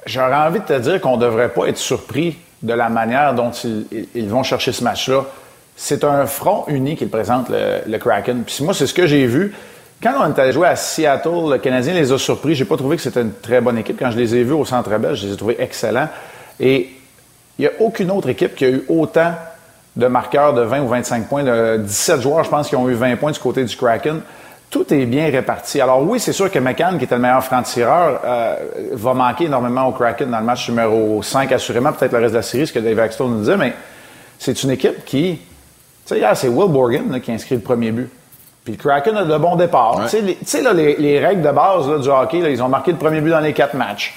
j'aurais envie de te dire qu'on ne devrait pas être surpris de la manière dont ils, vont chercher ce match-là. C'est un front uni qu'ils présentent, le, Kraken. Puis moi, c'est ce que j'ai vu. Quand on allé jouer à Seattle, le Canadien les a surpris. J'ai pas trouvé que c'était une très bonne équipe. Quand je les ai vus au Centre Belge, je les ai trouvés excellents. Et il n'y a aucune autre équipe qui a eu autant de marqueurs de 20 ou 25 points. De 17 joueurs, je pense, qui ont eu 20 points du côté du Kraken tout est bien réparti. Alors oui, c'est sûr que McCann, qui était le meilleur franc-tireur, euh, va manquer énormément au Kraken dans le match numéro 5, assurément, peut-être le reste de la série, ce que Dave Axton nous disait, mais c'est une équipe qui... Tu sais, hier, c'est Will Borgen qui a inscrit le premier but. Puis le Kraken a de bons départs. Tu sais, là, les, règles de base du hockey, là, ils ont marqué le premier but dans les quatre matchs.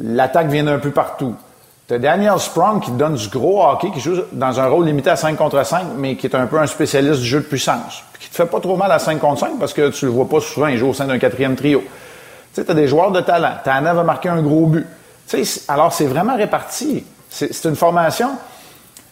L'attaque vient d'un peu partout. T'as Daniel Sprong qui donne du gros hockey, qui joue dans un rôle limité à 5 contre 5, mais qui est un peu un spécialiste du jeu de puissance. Puis qui te fait pas trop mal à 5 contre 5 parce que tu le vois pas souvent, il joue au sein d'un quatrième trio. Tu sais, t'as des joueurs de talent. Tana va marquer un gros but. Tu sais, alors c'est vraiment réparti. C'est une formation.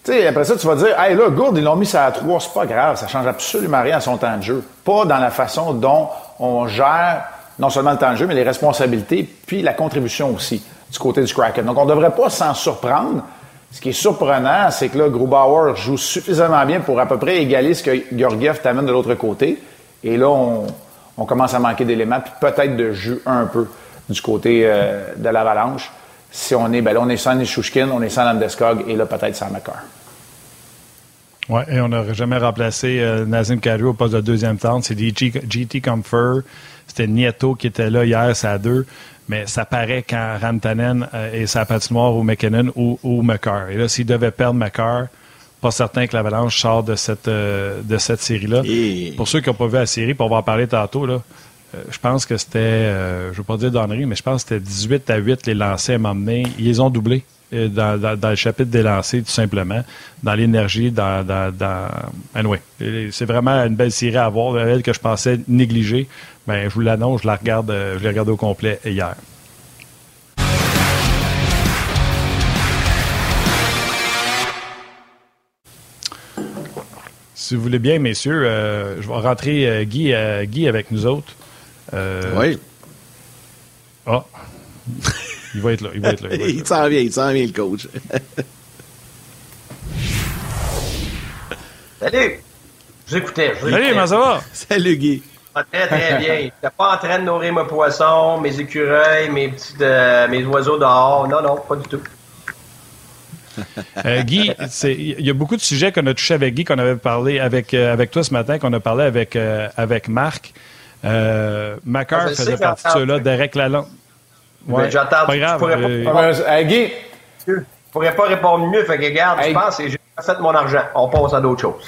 Tu sais, après ça, tu vas dire, hey là, Gourde, ils l'ont mis ça à 3, c'est pas grave, ça change absolument rien à son temps de jeu. Pas dans la façon dont on gère non seulement le temps de jeu, mais les responsabilités, puis la contribution aussi du côté du Kraken. Donc, on ne devrait pas s'en surprendre. Ce qui est surprenant, c'est que là, Grubauer joue suffisamment bien pour à peu près égaler ce que Georgiev t'amène de l'autre côté. Et là, on, commence à manquer d'éléments, puis peut-être de jus un peu du côté euh, de l'Avalanche. Si on est, ben là, on est sans Nishushkin, on est sans Landeskog, et là, peut-être sans McCarr. Oui, et on n'aurait jamais remplacé euh, Nazim Kadri au poste de deuxième temps. C'est GT Comfort. C'était Nieto qui était là hier, c'est à deux mais ça paraît quand Rantanen euh, est sa patinoire ou McKinnon ou, ou McCarr. Et là, s'il devait perdre McCarr, pas certain que l'Avalanche sort de cette, euh, de cette série-là. Pour ceux qui n'ont pas vu la série, pour on va en parler tantôt, là, euh, je pense que c'était, je ne veux pas dire donnerie, mais je pense que c'était 18 à 8 les lancers à m'emmener. Ils les ont doublés. Euh, dans, le chapitre des lancers, tout simplement, dans l'énergie, dans... dans, dans anyway, c'est vraiment une belle série à voir, elle que je pensais négliger. mais je vous l'annonce, je la regarde, euh, je l'ai regardée au complet hier. Si vous voulez bien, messieurs, euh, je vais rentrer Guy, Guy avec nous autres. oui. Ah. Il va être là. Il va être là. Il s'en vient, il s'en vient, le coach. Salut! Je vous écoutais. Salut, comment ça va? Salut, Guy. très, très bien. J'étais pas en train de nourrir mes poissons, mes écureuils, mes petits, euh, mes oiseaux dehors. Non, non, pas du tout. Euh, Guy, il y a beaucoup de sujets qu'on a touchés avec Guy, qu'on avait parlé avec, euh, avec toi ce matin, qu'on a parlé avec, avec Marc. Macar ah, faisait partie de ceux-là, Derek Lalonde. Ouais, J'entends. Pas grave. Pas... Guy. Je pourrais pas répondre mieux, fait que regarde, je pense que j'ai fait mon argent. On passe à d'autres choses.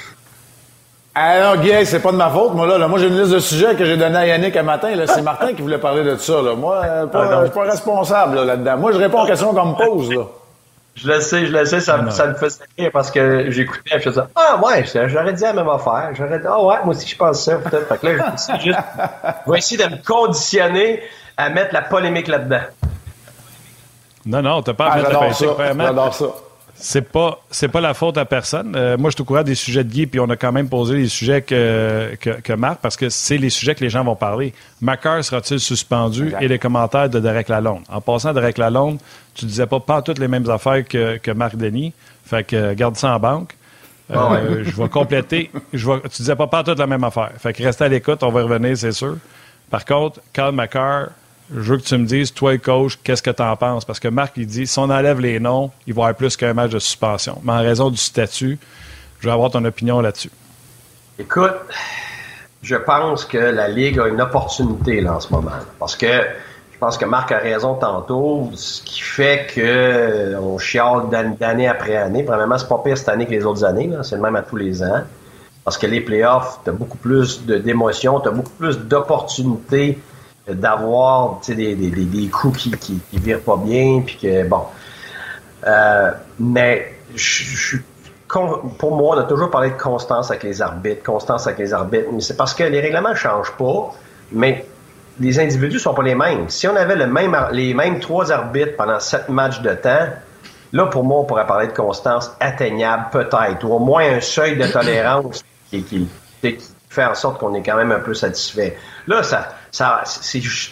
Alors, Guy, c'est pas de ma faute, moi, là. Moi, j'ai une liste de sujets que j'ai donné à Yannick un matin. Là. C'est Martin qui voulait parler de ça, là. Moi, euh, pas, ah, je suis pas responsable, là, dedans Moi, je réponds aux questions qu'on me pose, là. Je le sais, je le sais, ça, ça me fait rire parce que j'écoutais, je faisais Ah ouais, j'aurais dit la même affaire. J'aurais dit Ah ouais, moi aussi je pense ça, peut-être. Fait que là, je, je vais essayer de me conditionner à mettre la polémique là-dedans. Non, non, t'as pas à ah, mettre la J'adore ça. C'est pas c'est pas la faute à personne. Euh, moi, je suis au courant des sujets de Guy, puis on a quand même posé les sujets que, que, Marc, parce que c'est les sujets que les gens vont parler. Macker sera-t-il suspendu et les commentaires de Derek Lalonde? En passant, Derek Lalonde, tu disais pas pas toutes les mêmes affaires que, que Marc Denis. Fait que garde ça en banque. Euh, ah je vais compléter. Je vais, tu disais pas pas toutes la même affaire. Fait que reste à l'écoute, on va revenir, c'est sûr. Par contre, Carl Macker, je veux que tu me dises, toi, coach, qu'est-ce que tu en penses? Parce que Marc, il dit, si on enlève les noms, il va y avoir plus qu'un match de suspension. Mais en raison du statut, je veux avoir ton opinion là-dessus. Écoute, je pense que la Ligue a une opportunité là, en ce moment. Parce que je pense que Marc a raison tantôt, ce qui fait que on chiale d'année après année. Premièrement, c'est pas pire cette année que les autres années, c'est le même à tous les ans. Parce que les playoffs, tu as beaucoup plus d'émotions, tu as beaucoup plus d'opportunités d'avoir des, coups qui, qui, virent pas bien, puis que bon. Euh, mais je, pour moi, on a toujours parlé de constance avec les arbitres, constance avec les arbitres, mais c'est parce que les règlements ne changent pas, mais les individus sont pas les mêmes. Si on avait le même, les mêmes trois arbitres pendant sept matchs de temps, là, pour moi, on pourrait parler de constance atteignable, peut-être, ou au moins un seuil de tolérance qui, qui, qui fait en sorte qu'on est quand même un peu satisfait. Là, ça,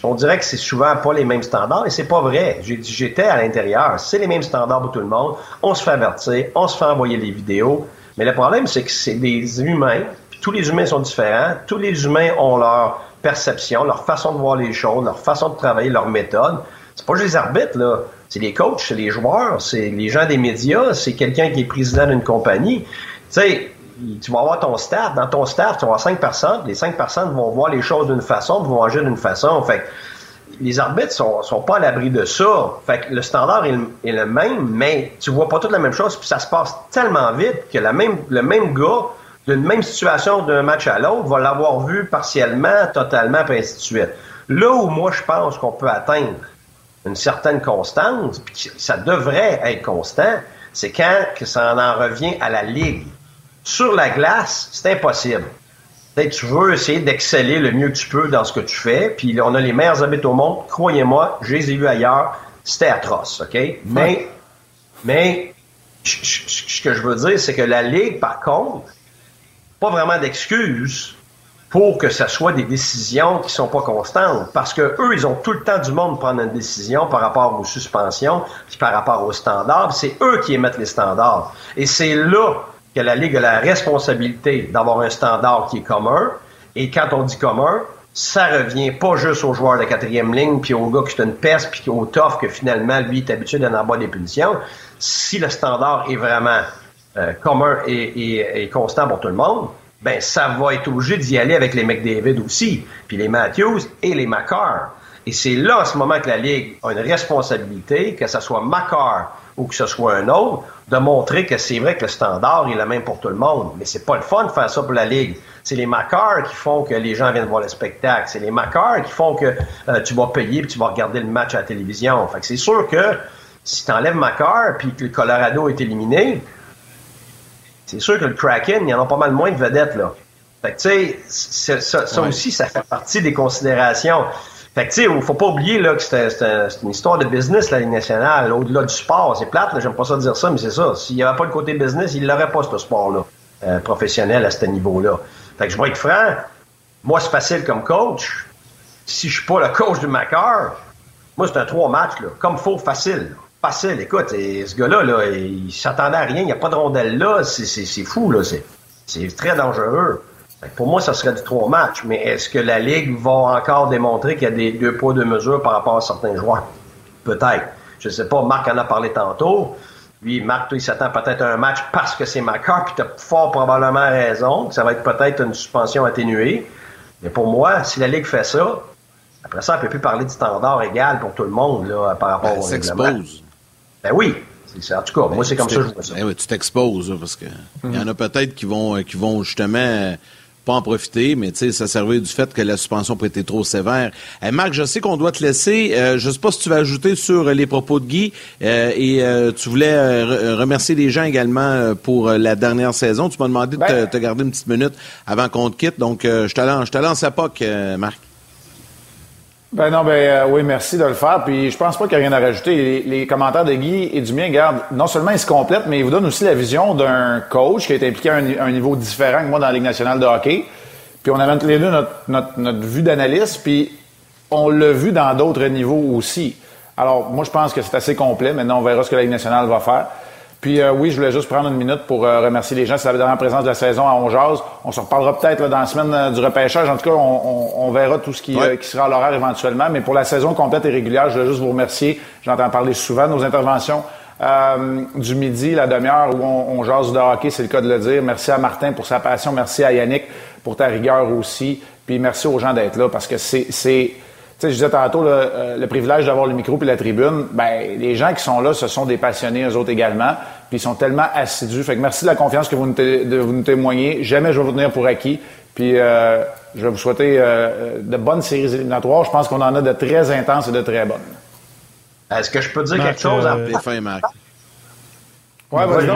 on dirait que c'est souvent pas les mêmes standards et c'est pas vrai. J'étais à l'intérieur. C'est les mêmes standards pour tout le monde. On se fait avertir, on se fait envoyer les vidéos. Mais le problème, c'est que c'est des humains. tous les humains sont différents. Tous les humains ont leur perception, leur façon de voir les choses, leur façon de travailler, leur méthode. C'est pas juste les arbitres, là. C'est les coachs, c'est les joueurs, c'est les gens des médias, c'est quelqu'un qui est président d'une compagnie. Tu tu vas avoir ton staff. Dans ton staff, tu vas avoir cinq personnes. Les cinq personnes vont voir les choses d'une façon, vont agir d'une façon. Fait les arbitres sont, sont pas à l'abri de ça. Fait que le standard est le, même, mais tu vois pas toute la même chose. Puis ça se passe tellement vite que le même gars d'une même situation d'un match à l'autre va l'avoir vu partiellement, totalement, puis ainsi de suite. Là où moi je pense qu'on peut atteindre une certaine constance, puis ça devrait être constant, c'est quand que ça en revient à la ligue. Sur la glace, c'est impossible. tu veux essayer d'exceller le mieux que tu peux dans ce que tu fais, puis on a les meilleurs habits au monde, croyez-moi, je les ai vus ailleurs, c'était atroce, OK? Mais, mais ce que je veux dire, c'est que la Ligue, par contre, pas vraiment d'excuses pour que ce soit des décisions qui sont pas constantes. Parce que eux, ils ont tout le temps du monde de prendre une décision par rapport aux suspensions, puis par rapport aux standards. C'est eux qui émettent les standards. Et c'est là que la Ligue a la responsabilité d'avoir un standard qui est commun. Et quand on dit commun, ça revient pas juste aux joueurs de quatrième ligne, puis au gars qui est une peste, puis au tough que finalement, lui, est habitué d'en avoir des punitions. Si le standard est vraiment euh, commun et, constant pour tout le monde, ben ça va être obligé d'y aller avec les McDavid aussi, puis les Matthews et les Macar. Et c'est là, en ce moment, que la Ligue a une responsabilité, que ce soit Macar ou que ce soit un autre, de montrer que c'est vrai que le standard est le même pour tout le monde. Mais c'est pas le fun de faire ça pour la Ligue. C'est les macars qui font que les gens viennent voir le spectacle. C'est les macars qui font que euh, tu vas payer et tu vas regarder le match à la télévision. Fait que c'est sûr que si tu enlèves Macar puis que le Colorado est éliminé, c'est sûr que le Kraken, il y en a pas mal moins de vedettes, là. Fait que, tu sais, ça, aussi, ça fait partie des considérations. Fait que, tu sais, faut pas oublier là, que c'est une histoire de business, la Ligue nationale, au-delà du sport. C'est plate, j'aime pas ça dire ça, mais c'est ça. S'il n'y avait pas le côté business, il n'aurait pas, ce sport-là. euh, professionnels à ce niveau-là. Fait que je vais être franc, moi, c'est facile comme coach. Si je suis pas le coach de Macar, moi, c'est un trois matchs, là, comme faux, facile. Facile. Écoute, ce gars-là, là, il s'attendait à rien. Il n'y a pas de rondelle là. C'est fou, là. C'est très dangereux. Pour moi, ça serait du trois matchs. Mais est-ce que la Ligue va encore démontrer qu'il y a des deux poids, deux mesures par rapport à certains joueurs? Peut-être. Je ne sais pas. Marc en a parlé tantôt. Lui, Marc, toi, il s'attend peut-être à un match parce que c'est Macar, puis tu as fort probablement raison. ça va être peut-être une suspension atténuée. Mais pour moi, si la Ligue fait ça, après ça, on ne peut plus parler de standard égal pour tout le monde là, par rapport ben, au s'expose. Ben oui. En tout cas, moi, c'est comme ça que je vois ça. Ben oui, tu t'exposes, parce que il y en a peut-être qui vont, qui vont justement pas en profiter, mais tu sais, ça servait du fait que la suspension peut être trop sévère. Eh, Marc, je sais qu'on doit te laisser. Euh, je sais pas si tu vas ajouter sur les propos de Guy euh, et euh, tu voulais remercier les gens également pour la dernière saison. Tu m'as demandé de ben- te, garder une petite minute avant qu'on te quitte, donc je te lance, je te lance à POC, Marc. Ben non, ben euh, oui, merci de le faire. Puis je pense pas qu'il y a rien à rajouter. Les, commentaires de Guy et du mien, regarde, non seulement ils se complètent, mais ils vous donnent aussi la vision d'un coach qui été impliqué à un, niveau différent que moi dans la Ligue nationale de hockey. Puis on a tous les deux notre, notre, notre vue d'analyste, puis on l'a vu dans d'autres niveaux aussi. Alors, moi, je pense que c'est assez complet. Maintenant, on verra ce que la Ligue nationale va faire. Puis euh, oui, je voulais juste prendre une minute pour euh, remercier les gens. C'est la dernière présence de la saison à Ongeaz. On se reparlera peut-être dans la semaine euh, du repêchage. En tout cas, on, verra tout ce qui, qui sera à l'horaire éventuellement. Mais pour la saison complète et régulière, je voulais juste vous remercier. J'entends parler souvent de nos interventions. du midi, la demi-heure où on, on jase de hockey, c'est le cas de le dire. Merci à Martin pour sa passion. Merci à Yannick pour ta rigueur aussi. Puis merci aux gens d'être là parce que c'est sais, je disais tantôt, euh, le privilège d'avoir le micro puis la tribune, ben, les gens qui sont là, ce sont des passionnés, eux autres également, puis ils sont tellement assidus. Fait que merci de la confiance que vous nous, de, vous nous témoignez. Jamais je vais vous tenir pour acquis. Puis euh, je vais vous souhaiter euh, de bonnes séries éliminatoires. Je pense qu'on en a de très intenses et de très bonnes. Est-ce que je peux dire quelque chose? Euh, à... fin, Marc. Ouais, vas-y.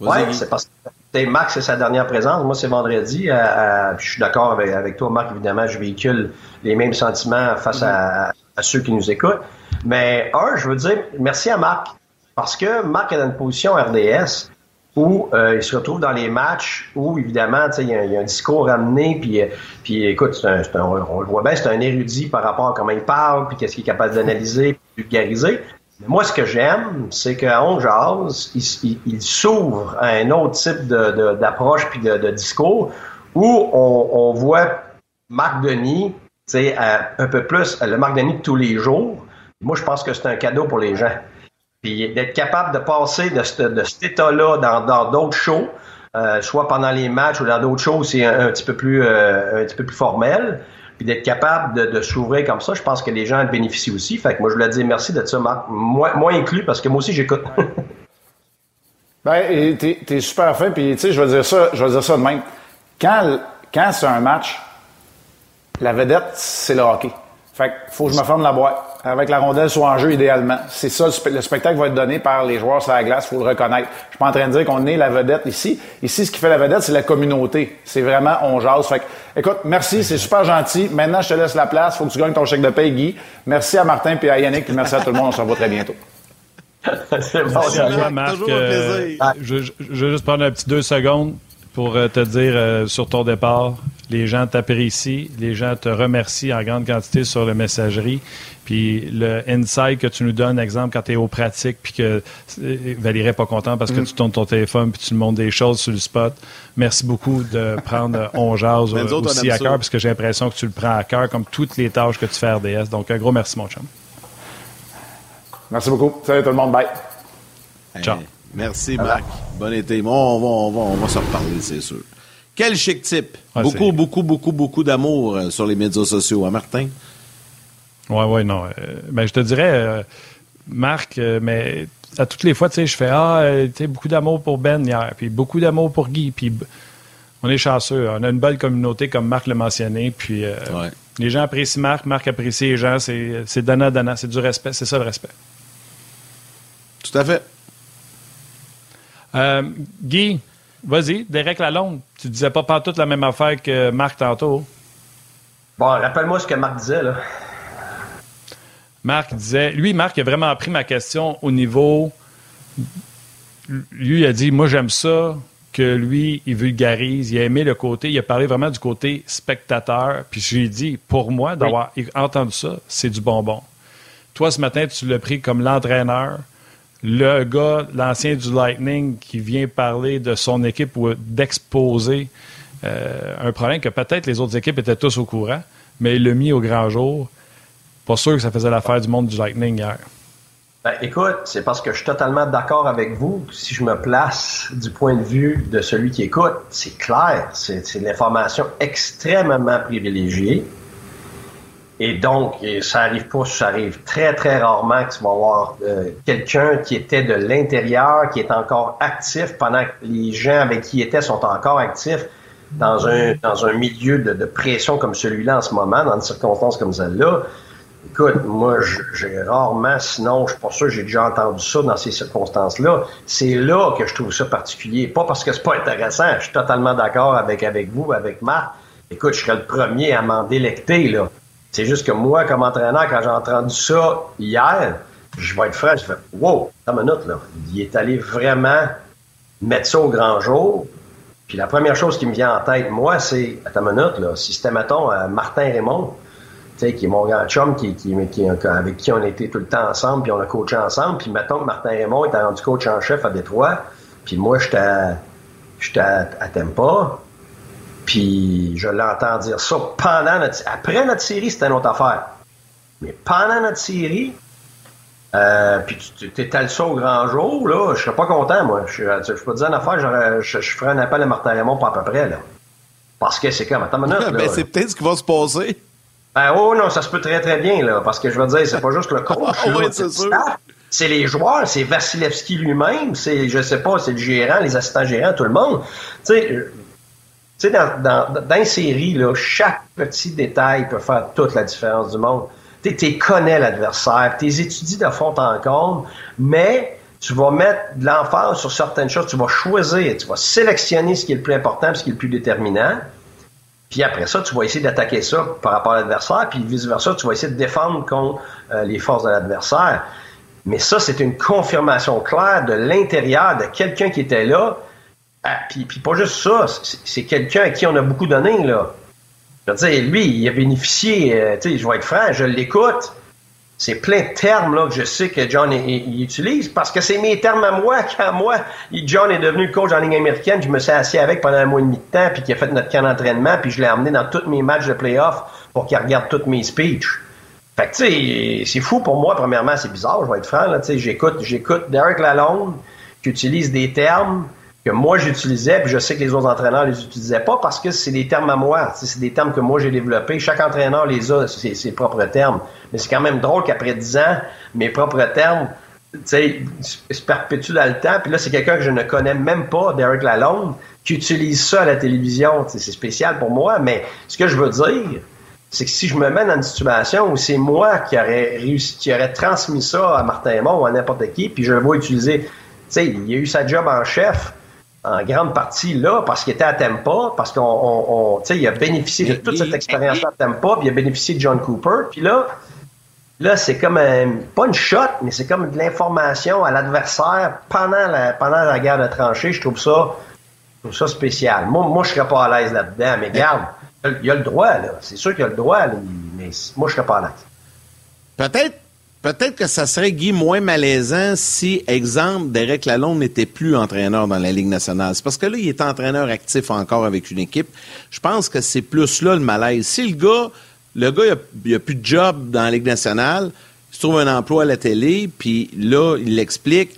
Ouais, c'est parce que Max, c'est sa dernière présence. Moi, c'est vendredi. je suis d'accord avec, toi, Marc. Évidemment, je véhicule les mêmes sentiments face à, ceux qui nous écoutent. Mais un, je veux dire merci à Marc. Parce que Marc est dans une position RDS où euh, il se retrouve dans les matchs où, évidemment, il y, a un discours ramené, puis, puis écoute, on, le voit bien, c'est un érudit par rapport à comment il parle, puis qu'est-ce qu'il est capable d'analyser, vulgariser. Moi, ce que j'aime, c'est qu'à On il, s'ouvre à un autre type d'approche puis de, discours où on, voit Marc Denis, un peu plus le Marc Denis de tous les jours. Moi, je pense que c'est un cadeau pour les gens. Puis d'être capable de passer de, cet état-là dans d'autres shows, euh, soit pendant les matchs ou dans d'autres shows, c'est un, petit peu plus euh, un petit peu plus formel puis d'être capable de, s'ouvrir comme ça, je pense que les gens en bénéficient aussi. Fait que moi, je voulais dire merci de ça, Marc. Moi, moi inclus, parce que moi aussi, j'écoute. ben, t'es, es super fin, puis tu sais, je vais dire ça, je vais dire ça de même. Quand, quand c'est un match, la vedette, c'est le hockey. Fait qu'il faut que je me ferme la boîte. Avec la rondelle soit en jeu, idéalement. C'est ça, le spectacle va être donné par les joueurs sur la glace, faut le reconnaître. Je suis pas en train de dire qu'on est la vedette ici. Ici, ce qui fait la vedette, c'est la communauté. C'est vraiment on jase. Fait que, écoute, merci, c'est super gentil. Maintenant, je te laisse la place. Faut que tu gagnes ton chèque de paye, Guy. Merci à Martin et à Yannick, puis merci à tout le monde. On se revoit très bientôt. c'est bon, Marc. Euh, je, je, je vais juste prendre un petit deux secondes pour euh, te dire euh, sur ton départ. Les gens t'apprécient, les gens te remercient en grande quantité sur la messagerie. Puis le insight que tu nous donnes, exemple, quand tu es aux pratiques, puis que euh, Valérie n'est pas content parce que mm. tu tournes ton téléphone puis tu nous montres des choses sur le spot. Merci beaucoup de prendre On Jazz aussi à cœur, parce que j'ai l'impression que tu le prends à cœur, comme toutes les tâches que tu fais RDS. Donc, un gros merci, mon chum. Merci beaucoup. Salut tout le monde. Bye. Ciao. Merci, Marc. Bon été. on, va, on, va, on va se reparler, c'est sûr. Quel chic type. beaucoup, beaucoup, beaucoup, beaucoup d'amour euh, sur les médias sociaux, hein, Martin? Oui, oui, non. Euh, ben, je te dirais, euh, Marc, mais à toutes les fois, tu sais, je fais Ah, tu sais, beaucoup d'amour pour Ben hier, puis beaucoup d'amour pour Guy, puis on est chanceux. On a une belle communauté, comme Marc l'a mentionné, puis les gens apprécient Marc, Marc apprécie les gens, c'est donnant-donnant, c'est du respect, c'est ça le respect. Tout à fait. Euh, Guy, vas-y, Derek Lalonde. Tu disais pas pas toute la même affaire que Marc tantôt. Bon, rappelle-moi ce que Marc disait, là. Marc disait, lui, Marc a vraiment pris ma question au niveau. Lui, il a dit, moi, j'aime ça que lui, il vulgarise, il a aimé le côté, il a parlé vraiment du côté spectateur. Puis j'ai dit, pour moi, d'avoir entendu ça, c'est du bonbon. Toi, ce matin, tu l'as pris comme l'entraîneur, le gars, l'ancien du Lightning, qui vient parler de son équipe ou d'exposer euh, un problème que peut-être les autres équipes étaient tous au courant, mais il l'a mis au grand jour. Pas sûr que ça faisait l'affaire du monde du Lightning hier. Ben, écoute, c'est parce que je suis totalement d'accord avec vous. Si je me place du point de vue de celui qui écoute, c'est clair, c'est l'information extrêmement privilégiée. Et donc, ça arrive pas, ça arrive très, très rarement que tu vas avoir euh, quelqu'un qui était de l'intérieur, qui est encore actif pendant que les gens avec qui il était sont encore actifs dans un, dans un milieu de, de pression comme celui-là en ce moment, dans des circonstances comme celle-là. Écoute, moi, j'ai rarement, sinon, je suis pas sûr, j'ai déjà entendu ça dans ces circonstances-là. C'est là que je trouve ça particulier. Pas parce que c'est pas intéressant. Je suis totalement d'accord avec, vous, avec Marc. Écoute, je serais le premier à m'en délecter, là. C'est juste que moi, comme entraîneur, quand j'ai entendu ça hier, je vais être frais, je fais, wow, une minute, là. Il est allé vraiment mettre ça au grand jour. Puis la première chose qui me vient en tête, moi, c'est, attends une minute, là, si c'était, mettons, euh, Martin Raymond, sais, qui est mon grand chum, qui, qui, qui, avec qui on a été tout le temps ensemble, puis on a coaché ensemble. Puis mettons que Martin Raymond était rendu coach en chef à Détroit, puis moi, j'étais à, j'étais à, à Tempa, puis je l'entends dire ça pendant notre... Après notre série, c'était une autre affaire. Mais pendant notre série, euh, puis tu t'étales ça au grand jour, là, je serais pas content, moi. Je, je, peux te dire une affaire, je, je ferais un appel à Martin Raymond pas à peu près, là. Parce que c'est comme, attends une minute, ben, c'est peut-être ce qui va se passer. Ben, oh non, ça se peut très très bien, là, parce que je veux dire, c'est pas juste le coach, c'est les joueurs, c'est Vasilevski lui-même, c'est, je sais pas, c'est le gérant, les assistants gérants, tout le monde. Tu sais, tu sais, dans, dans, dans une série, là, chaque petit détail peut faire toute la différence du monde. Tu tu connais l'adversaire, tu étudies de fond en comble, mais tu vas mettre de l'emphase sur certaines choses, tu vas choisir, tu vas sélectionner ce qui est le plus important, ce qui est le plus déterminant. Puis après ça, tu vas essayer d'attaquer ça par rapport à l'adversaire, puis vice-versa, tu vas essayer de défendre contre euh, les forces de l'adversaire. Mais ça, c'est une confirmation claire de l'intérieur de quelqu'un qui était là. Ah, puis, puis, pas juste ça, c'est quelqu'un à qui on a beaucoup donné, là. Je veux dire, lui, il a bénéficié, euh, tu sais, je vais être franc, je l'écoute. C'est plein de termes là, que je sais que John il, utilise parce que c'est mes termes à moi quand moi, John est devenu coach en ligne américaine, je me suis assis avec pendant un mois et demi de temps, puis qu'il a fait notre camp d'entraînement, puis je l'ai emmené dans tous mes matchs de playoff pour qu'il regarde tous mes speeches. Fait que tu sais, c'est fou pour moi, premièrement, c'est bizarre, je vais être franc, là, j'écoute, j'écoute Derek Lalonde qui utilise des termes que moi j'utilisais, puis je sais que les autres entraîneurs les utilisaient pas parce que c'est des termes à moi, c'est des termes que moi j'ai développés. Chaque entraîneur les a, ses, ses propres termes. Mais c'est quand même drôle qu'après dix ans, mes propres termes, se perpétuent dans le temps. Puis là, c'est quelqu'un que je ne connais même pas, Derek Lalonde, qui utilise ça à la télévision. C'est spécial pour moi, mais ce que je veux dire, c'est que si je me mets dans une situation où c'est moi qui aurais réussi, qui aurait transmis ça à Martin Aymon ou à n'importe qui, puis je le vois utiliser, tu sais, il a eu sa job en chef, en grande partie là parce qu'il était à Tampa, parce qu'on, il a bénéficié de toute cette expérience à Tampa, puis il a bénéficié de John Cooper. Puis là, là, c'est comme pas une shot, mais c'est comme de l'information à l'adversaire pendant la, pendant la guerre de tranchées. Je trouve ça, je trouve ça spécial. Moi, moi, je serais pas à l'aise là-dedans, mais regarde, il a le droit, là. C'est sûr qu'il a le droit, mais moi, je serais pas à l'aise. Peut-être Peut-être que ça serait, Guy, moins malaisant si, exemple, Derek Lalonde n'était plus entraîneur dans la Ligue nationale. C'est parce que là, il est entraîneur actif encore avec une équipe. Je pense que c'est plus là le malaise. Si le gars, le gars, il a, plus de job dans la Ligue nationale, il se trouve un emploi à la télé, puis là, il l'explique,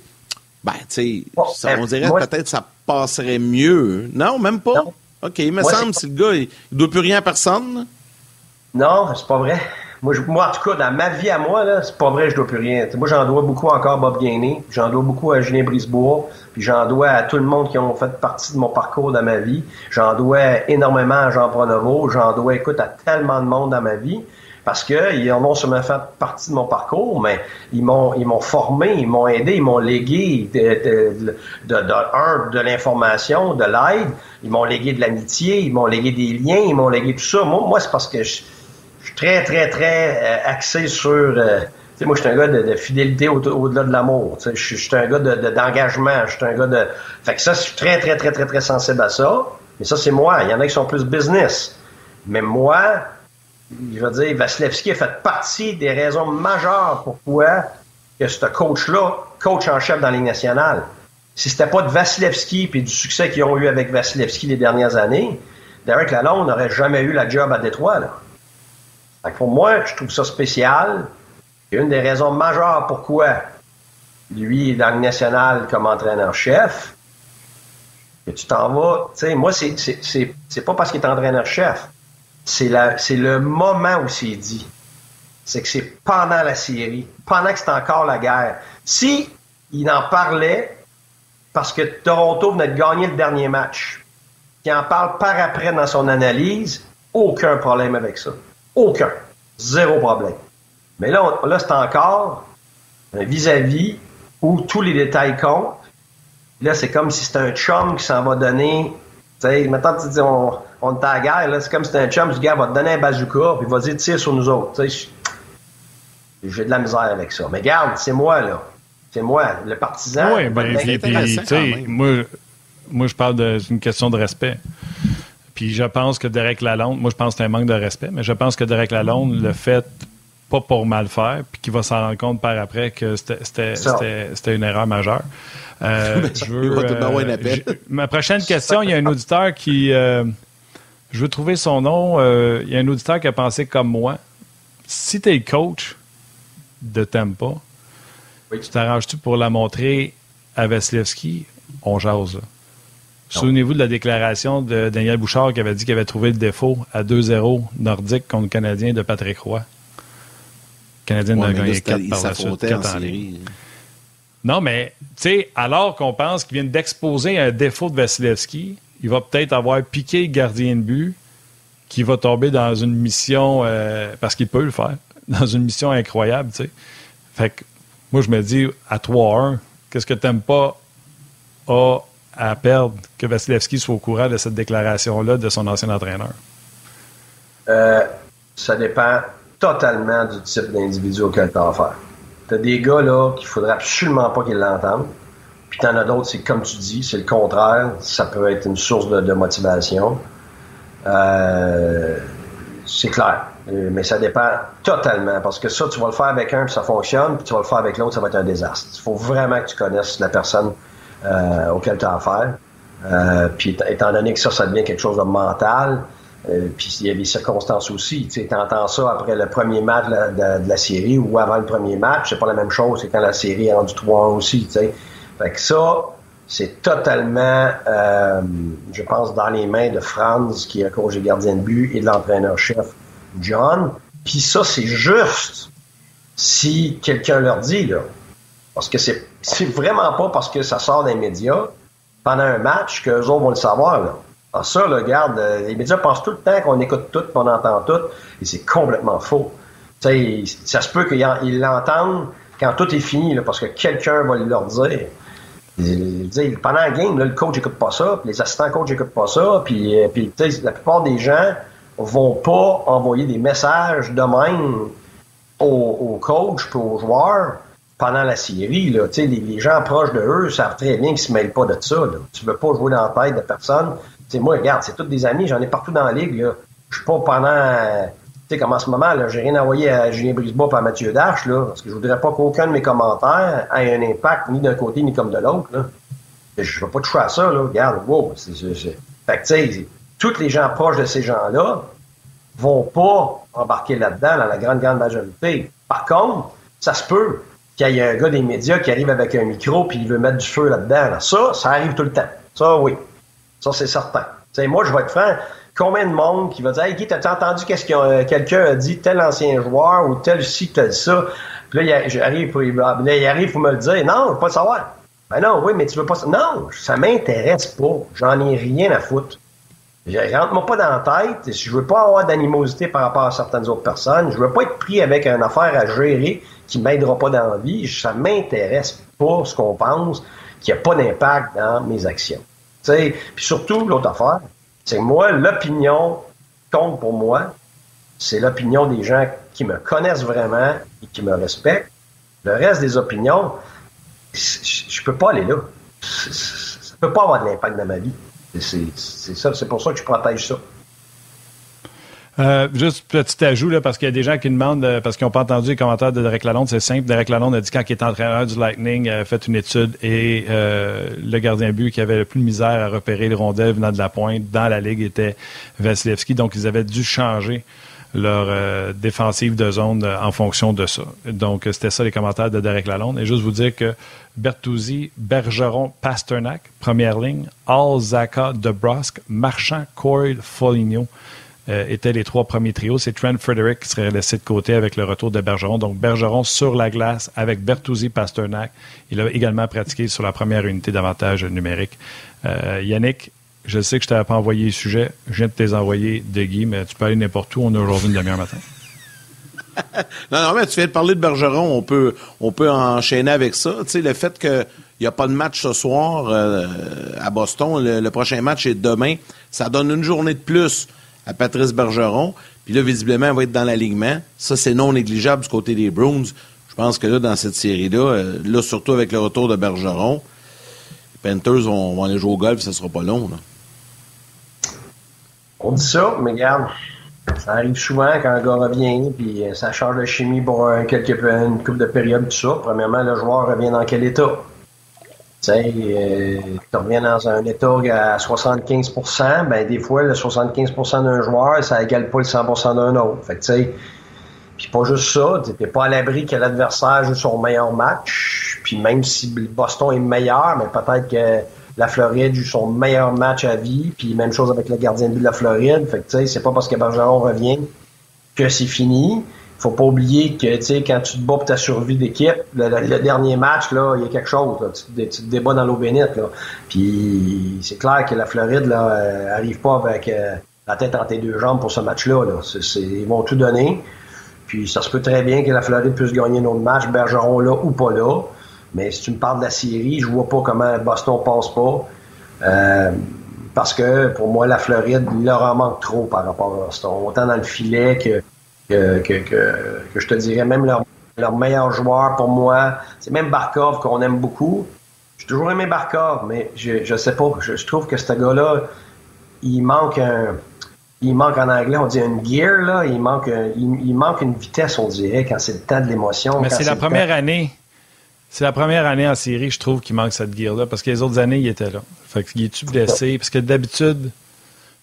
ben, tu sais, on dirait que peut-être ça passerait mieux. Non, même pas? OK, il me semble, si le gars, il ne doit plus rien à personne. Non, c'est pas vrai. Moi, moi, en tout cas, dans ma vie à moi, là, c'est pas vrai, je dois plus rien. moi, j'en dois beaucoup encore à Bob Gainé, j'en dois beaucoup à Julien Brisebois, puis j'en dois à tout le monde qui ont fait partie de mon parcours dans ma vie. J'en dois énormément à Jean Pronovo, j'en dois, écoute, à tellement de monde dans ma vie parce qu'ils ont non seulement fait partie de mon parcours, mais ils m'ont ils m'ont formé, ils m'ont aidé, ils m'ont légué de, de, de, de l'information, de l'aide, ils m'ont légué de l'amitié, ils m'ont légué des liens, ils m'ont légué tout ça. Moi, moi c'est parce que je, très, très, très euh, axé sur, euh, moi, je suis un gars de, fidélité au-delà de l'amour. Je suis un gars d'engagement. je suis un gars de. Fait que ça, je suis très, très, très, très, très sensible à ça. Mais ça, c'est moi. Il y en a qui sont plus business. Mais moi, je veux dire, Vasilevski a fait partie des raisons majeures pourquoi que ce coach-là, coach en chef dans la Ligue nationale. Si c'était pas de Vasilevski et du succès qu'ils ont eu avec Vasilevski les dernières années, Derek Lalonde n'aurait jamais eu la job à Détroit. Là. Pour moi, je trouve ça spécial. Et une des raisons majeures pourquoi lui est dans le national comme entraîneur-chef, que tu t'en vas, tu sais, moi, c'est, c'est, pas parce qu'il est entraîneur-chef. C'est, c'est le moment où c'est dit. C'est que c'est pendant la série, pendant que c'est encore la guerre. Si il en parlait parce que Toronto venait de gagner le dernier match, qu'il en parle par après dans son analyse, aucun problème avec ça. Aucun. Zéro problème. Mais là, là c'est encore un vis-à-vis où tous les détails comptent. Là, c'est comme si c'était un chum qui s'en va donner. Tu sais, maintenant, tu dis, on, on est à la guerre, là, c'est comme si c'était un chum, ce gars va te donner un bazooka, puis il va dire, tire sur nous autres. Tu sais, j'ai de la misère avec ça. Mais garde, c'est moi, là. C'est moi, le partisan. Oui, ben, puis, tu sais, moi, moi, je parle d'une question de respect. Puis je pense que Derek Lalonde, moi, je pense que c'est un manque de respect, mais je pense que Derek Lalonde le fait pas pour mal faire, puis qu'il va s'en rendre compte par après que c'était une erreur majeure. Euh, je veux, euh, ma prochaine question, il y a un auditeur qui. Euh, je veux trouver son nom. il y a un auditeur qui a pensé comme moi. Si tu es coach de Tampa, tu t'arranges-tu pour la montrer à Vasilevski? On jase. Souvenez-vous de la déclaration de Daniel Bouchard qui avait dit qu'il avait trouvé le défaut à 2-0 nordique contre le Canadien de Patrick Roy. Le Canadien a gagné 4 par la suite, 4 en ligne. Non, mais, tu sais, alors qu'on pense qu'il vient d'exposer un défaut de Vasilevski, il va peut-être avoir piqué le gardien de but qui va tomber dans une mission, euh, parce qu'il peut le faire, dans une mission incroyable, tu sais. Fait que, moi, je me dis, à 3-1, qu'est-ce que tu n'aimes pas à, à perdre que Vasilevski soit au courant de cette déclaration-là de son ancien entraîneur? Euh, ça dépend totalement du type d'individu auquel tu as affaire. T'as des gars là qu'il faudrait absolument pas qu'ils l'entendent. Puis t'en as d'autres, c'est comme tu dis, c'est le contraire. Ça peut être une source de, motivation. Euh, c'est clair. Mais ça dépend totalement. Parce que ça, tu vas le faire avec un, puis ça fonctionne, puis tu vas le faire avec l'autre, ça va être un désastre. Il faut vraiment que tu connaisses la personne euh, auquel tu as affaire. Euh, puis étant donné que ça, ça devient quelque chose de mental, euh, puis il y a des circonstances aussi. Tu entends ça après le premier match de la, série ou avant le premier match, c'est pas la même chose c'est quand la série est rendue 3-1 aussi. Fait que ça, c'est totalement, euh, je pense, dans les mains de Franz, qui est coach et gardien de but, et de l'entraîneur-chef John. Puis ça, c'est juste si quelqu'un leur dit, là. Parce que c'est, c'est vraiment pas parce que ça sort des médias pendant un match qu'eux autres vont le savoir, là. Ah, ça, là, regarde, euh, les médias pensent tout le temps qu'on écoute tout, qu'on entend tout, et c'est complètement faux. ça se peut qu'ils l'entendent quand tout est fini, là, parce que quelqu'un va leur dire. pendant la game, là, le coach n'écoute pas ça, puis les assistants coach n'écoutent pas ça, puis, euh, puis la plupart des gens vont pas envoyer des messages de même aux, coachs et aux joueurs pendant la série. Là. Les, les gens proches de eux savent très bien qu'ils ne se mêlent pas de ça. Là. Tu veux pas jouer dans la tête de personne sais, moi, regarde, c'est tous des amis, j'en ai partout dans la ligue. Je suis pas pendant. Tu sais, comme en ce moment, là, j'ai rien envoyé à Julien Brisebois à Mathieu Dash, là, parce que je voudrais pas qu'aucun de mes commentaires ait un impact ni d'un côté ni comme de l'autre. Là. Je veux pas toucher à ça, là. Regarde, wow. C'est, Fait que, tu sais, tous les gens proches de ces gens-là vont pas embarquer là-dedans dans la grande, grande majorité. Par contre, ça se peut qu'il y ait un gars des médias qui arrive avec un micro puis il veut mettre du feu là-dedans. Ça, ça arrive tout le temps. Ça, oui. Ça, c'est certain. moi, je vais être franc. Combien de monde qui va dire Hey Guy, t'as entendu qu'est-ce que euh, quelqu'un a dit, tel ancien joueur ou tel ci, tel ça? Puis là, j'arrive pour, là, il arrive pour me le dire. Non, je veux pas le savoir. Ben non, oui, mais tu veux pas Non, ça m'intéresse pas. J'en ai rien à foutre. Rentre-moi pas dans la tête. Je veux pas avoir d'animosité par rapport à certaines autres personnes. Je veux pas être pris avec une affaire à gérer qui m'aidera pas dans la vie. Ça m'intéresse pas ce qu'on pense, qui a pas d'impact dans mes actions. Puis surtout, l'autre affaire, c'est que moi, l'opinion compte pour moi c'est l'opinion des gens qui me connaissent vraiment et qui me respectent. Le reste des opinions, je peux pas aller là. Ça peut pas avoir de l'impact dans ma vie. C'est ça, c'est pour ça que je protège ça. Euh, juste petit ajout, là, parce qu'il y a des gens qui demandent, euh, parce qu'ils n'ont pas entendu les commentaires de Derek Lalonde, c'est simple. Derek Lalonde a dit quand il était entraîneur du Lightning, il a fait une étude et euh, le gardien but qui avait le plus de misère à repérer les rondelles venant de la pointe dans la ligue était Vasilevski. Donc, ils avaient dû changer leur défensive de zone en fonction de ça. Donc, c'était ça les commentaires de Derek Lalonde. Et juste vous dire que Bertuzzi, Bergeron, Pasternak, première ligne, Alzaka, DeBrusque, Marchand, Coyle, Foligno euh, étaient les trois premiers trios. C'est Trent Frederick qui serait laissé de côté avec le retour de Bergeron. Donc, Bergeron sur la glace avec Bertuzzi, Pasternak. Il a également pratiqué sur la première unité d'avantage numérique. Euh, Yannick, je sais que je t'avais pas envoyé le sujet. Je viens de te les envoyer de Guy, mais tu peux aller n'importe où. On est aujourd'hui une matin. non, non, mais tu viens de parler de Bergeron. On peut, on peut enchaîner avec ça. Tu sais, le fait qu'il n'y a pas de match ce soir euh, à Boston, le, prochain match est demain, ça donne une journée de plus à Patrice Bergeron. Puis là, visiblement, elle va être dans l'alignement. Ça, c'est non négligeable du côté des Bruins. Je pense que là, dans cette série-là, euh, là, surtout avec le retour de Bergeron, les Panthers vont, aller jouer au golf, ça sera pas long. On dit ça, mais regarde, ça arrive souvent quand un gars revient, puis euh, ça change de chimie pour quelques, une couple de périodes, tout ça. Premièrement, le joueur revient dans quel état? Tu sais, euh, tu reviens dans un état à 75% ben des fois, le 75% d'un joueur, ça égale pas le 100% d'un autre. Fait que, tu sais, puis pas juste ça, tu pas à l'abri que l'adversaire joue son meilleur match. Puis même si Boston est meilleur, mais peut-être que la Floride joue son meilleur match à vie. Puis même chose avec le gardien de but de la Floride. Fait que, tu c'est pas parce que Bergeron revient que c'est fini faut pas oublier que tu quand tu te bats pour ta survie d'équipe, le, dernier match là, il y a quelque chose. Tu, te débats dans l'eau bénite là. Puis c'est clair que la Floride là euh, arrive pas avec euh, la tête entre tes deux jambes pour ce match-là. Là. ils vont tout donner. Puis ça se peut très bien que la Floride puisse gagner notre match, Bergeron là ou pas là. Mais si tu me parles de la série, je vois pas comment Boston passe pas. Euh, parce que pour moi, la Floride leur en manque trop par rapport à Boston. Autant dans le filet que que, que, que, je te dirais même leur, leur meilleur joueur pour moi. C'est même Barkov qu'on aime beaucoup. J'ai toujours aimé Barkov, mais je, je sais pas. Je, trouve que ce gars-là, il manque un. Il manque en anglais, on dit une gear, là. Il manque, il, manque une vitesse, on dirait, quand c'est le temps de l'émotion. Mais c'est la première année. C'est la première année en série, je trouve, qu'il manque cette gear-là, parce que les autres années, il était là. Fait qu'il est-tu blessé? Parce que d'habitude,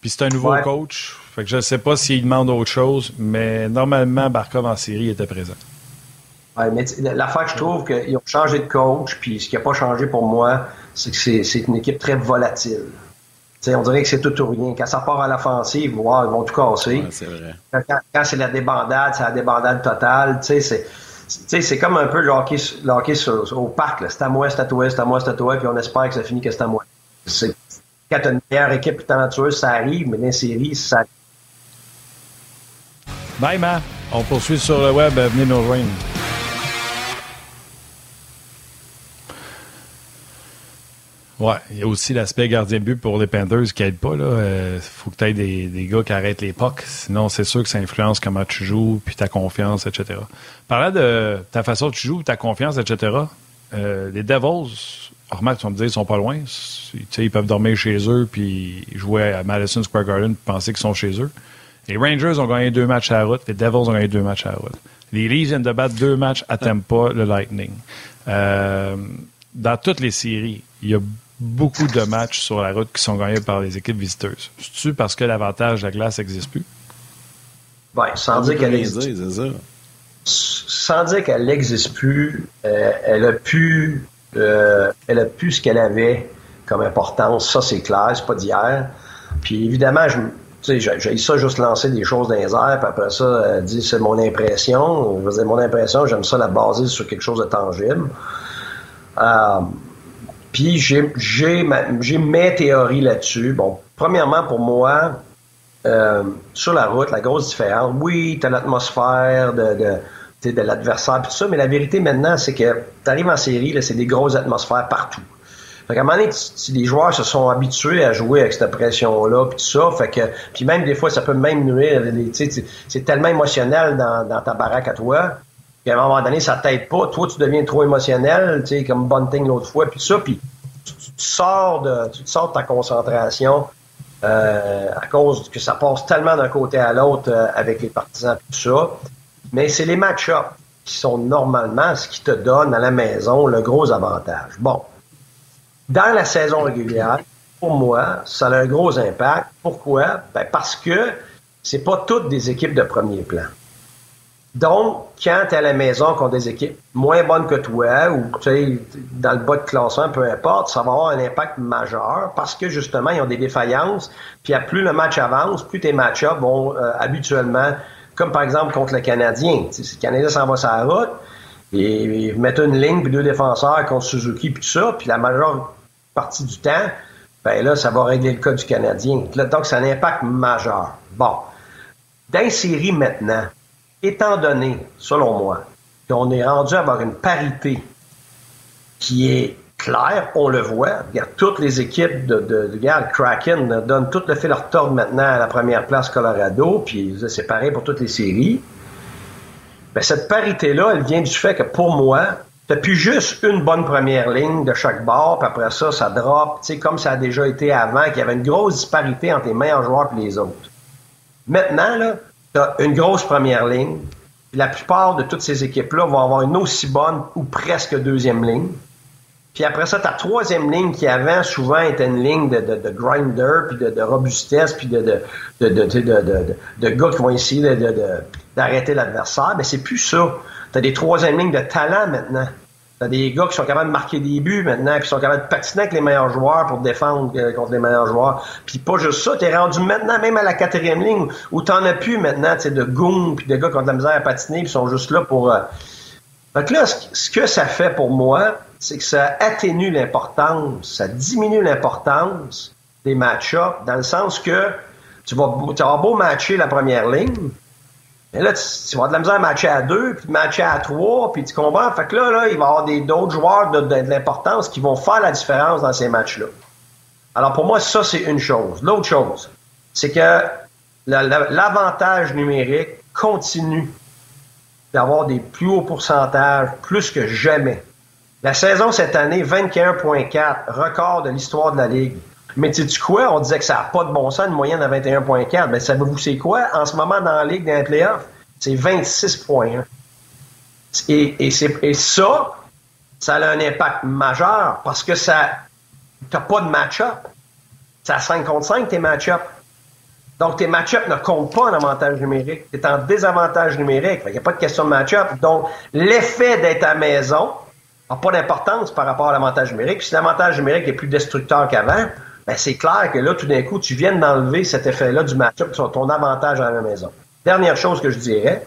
puis c'est un nouveau coach, fait que je ne sais pas s'il demande autre chose, mais normalement, Barkov en série était présent. Oui, mais l'affaire que je trouve qu'ils ont changé de coach, puis ce qui n'a pas changé pour moi, c'est que c'est une équipe très volatile. on dirait que c'est tout ou rien. Quand ça part à l'offensive, ils vont tout casser. c'est vrai. Quand, c'est la débandade, c'est la débandade totale. C'est comme un peu le hockey, au parc. C'est à moi, c'est à toi, c'est à moi, c'est à toi, puis on espère que ça finit que c'est à moi. Quand tu une meilleure équipe talentueuse, ça arrive, mais dans les séries, ça Bye, Ma. On poursuit sur le web. Venez nous rejoindre. Ouais, il y a aussi l'aspect gardien but pour les Panthers qui aide pas. Il euh, faut que tu aies des, des, gars qui arrêtent les pucks. Sinon, c'est sûr que ça influence comment tu joues, puis ta confiance, etc. Parlant de ta façon de jouer, ta confiance, etc., euh, les Devils, remarque, tu vas me dire, ils sont pas loin. Ils peuvent dormir chez eux, puis jouer à Madison Square Garden, puis penser qu'ils sont chez eux. Les Rangers ont gagné deux matchs à la route. Les Devils ont gagné deux matchs à la route. Les Leafs viennent de battre deux matchs à Tampa, le Lightning. Euh, dans toutes les séries, il y a beaucoup de matchs sur la route qui sont gagnés par les équipes visiteuses. C'est-tu parce que l'avantage de la glace n'existe plus? Oui, sans dire qu'elle existe. Sans dire qu'elle n'existe plus, euh, elle a pu euh, elle a pu ce qu'elle avait comme importance. Ça, c'est clair, c'est pas d'hier. Puis évidemment, je, tu sais, j'ai ça juste lancer des choses dans les airs, puis après ça, euh, dire c'est mon impression. Je mon impression, j'aime ça la baser sur quelque chose de tangible. Euh, puis j'ai, j'ai, mes théories là-dessus. Bon, premièrement, pour moi, euh, sur la route, la grosse différence, oui, tu as l'atmosphère de, de, l'adversaire, tout ça, mais la vérité maintenant, c'est que tu arrives en série, là, c'est des grosses atmosphères partout. Fait qu'à un moment donné, les joueurs se sont habitués à jouer avec cette pression-là, puis tout ça. Fait que, puis même des fois, ça peut même nuire. C'est tellement émotionnel dans ta baraque à toi qu'à un moment donné, ça t'aide pas. Toi, tu deviens trop émotionnel, tu sais, comme Bunting l'autre fois, puis ça, puis tu, sors de, tu sors de ta concentration euh, à cause que ça passe tellement d'un côté à l'autre euh, avec les partisans, tout ça. Mais c'est les match-ups qui sont normalement ce qui te donne à la maison le gros avantage. Bon, dans la saison régulière, pour moi, ça a un gros impact. Pourquoi? Ben parce que c'est pas toutes des équipes de premier plan. Donc, quand tu à la maison contre des équipes moins bonnes que toi ou dans le bas de classement, peu importe, ça va avoir un impact majeur parce que justement, ils ont des défaillances. Puis plus le match avance, plus tes match-ups vont euh, habituellement, comme par exemple contre le Canadien. si le Canadien s'en va sur la route, et ils mettent une ligne puis deux défenseurs contre Suzuki puis tout ça, puis la majeure partie du temps, ben là, ça va régler le cas du Canadien. donc, c'est un impact majeur. Bon. Dans série maintenant, étant donné, selon moi, qu'on est rendu à avoir une parité qui est claire, on le voit. Regarde, toutes les équipes de, de, de Kraken donnent tout le fil à retordre maintenant à la première place Colorado, puis c'est pareil pour toutes les séries. Ben, cette parité-là, elle vient du fait que pour moi, t'as plus juste une bonne première ligne de chaque bord, puis après ça, ça drop, comme ça a déjà été avant, qu'il y avait une grosse disparité entre les meilleurs joueurs et les autres. Maintenant, là, tu une grosse première ligne. La plupart de toutes ces équipes-là vont avoir une aussi bonne ou presque deuxième ligne. Puis après ça, ta troisième ligne qui avant souvent était une ligne de, de, de grinder, puis de, robustesse, puis de, de, de, gars qui vont essayer d'arrêter l'adversaire. Mais c'est plus ça. Tu as des troisième lignes de talent maintenant. T'as des gars qui sont capables de marquer des buts maintenant, qui sont capables de patiner avec les meilleurs joueurs pour défendre euh, contre les meilleurs joueurs. Puis pas juste ça, t'es rendu maintenant même à la quatrième ligne où t'en as plus maintenant, de goons puis de gars qui ont de la misère à patiner, puis sont juste là pour. Euh... Donc là, ce que ça fait pour moi, c'est que ça atténue l'importance, ça diminue l'importance des match-ups, dans le sens que tu vas, tu vas beau matcher la première ligne, mais là, tu, vas avoir de la misère à matcher à deux, puis matcher à trois, puis tu comprends? Fait que là, là il va y avoir d'autres joueurs de, de, l'importance qui vont faire la différence dans ces matchs-là. Alors pour moi, ça, c'est une chose. L'autre chose, c'est que l'avantage numérique continue d'avoir des plus hauts pourcentages, plus que jamais. La saison cette année, 21.4, record de l'histoire de la Ligue. Mais tu sais quoi? On disait que ça n'a pas de bon sens, une moyenne de 21.4. Mais savez-vous c'est quoi? En ce moment, dans la Ligue, dans les playoffs, c'est 26.1. Et, ça, ça a un impact majeur parce que ça t'as pas de match-up. C'est à 5 contre 5 tes match-up. Donc, tes match-up ne comptent pas en avantage numérique. Tu es en désavantage numérique. Il n'y a pas de question de match-up. Donc, l'effet d'être à maison n'a pas d'importance par rapport à l'avantage numérique. Si l'avantage numérique est plus destructeur qu'avant, ben c'est clair que là, tout d'un coup, tu viens d'enlever cet effet-là du match-up ton avantage à la maison. Dernière chose que je dirais,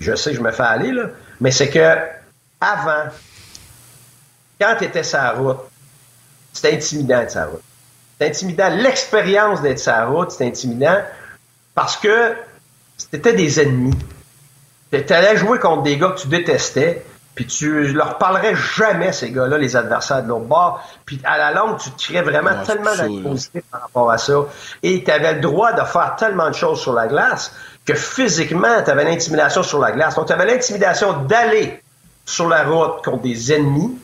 je sais je me fais aller, là, mais c'est que avant, quand tu étais sa route, c'était intimidant d'être sa route. C'était intimidant. L'expérience d'être sa route, c'était intimidant parce que c'était des ennemis. Tu allais jouer contre des gars que tu détestais, puis tu leur parlerais jamais, ces gars-là, les adversaires de l'autre bord. Puis à la longue, tu te crées vraiment tellement d'animosité par rapport à ça. Et tu avais le droit de faire tellement de choses sur la glace que physiquement, tu avais l'intimidation sur la glace. Donc, tu avais l'intimidation d'aller sur la route contre des ennemis.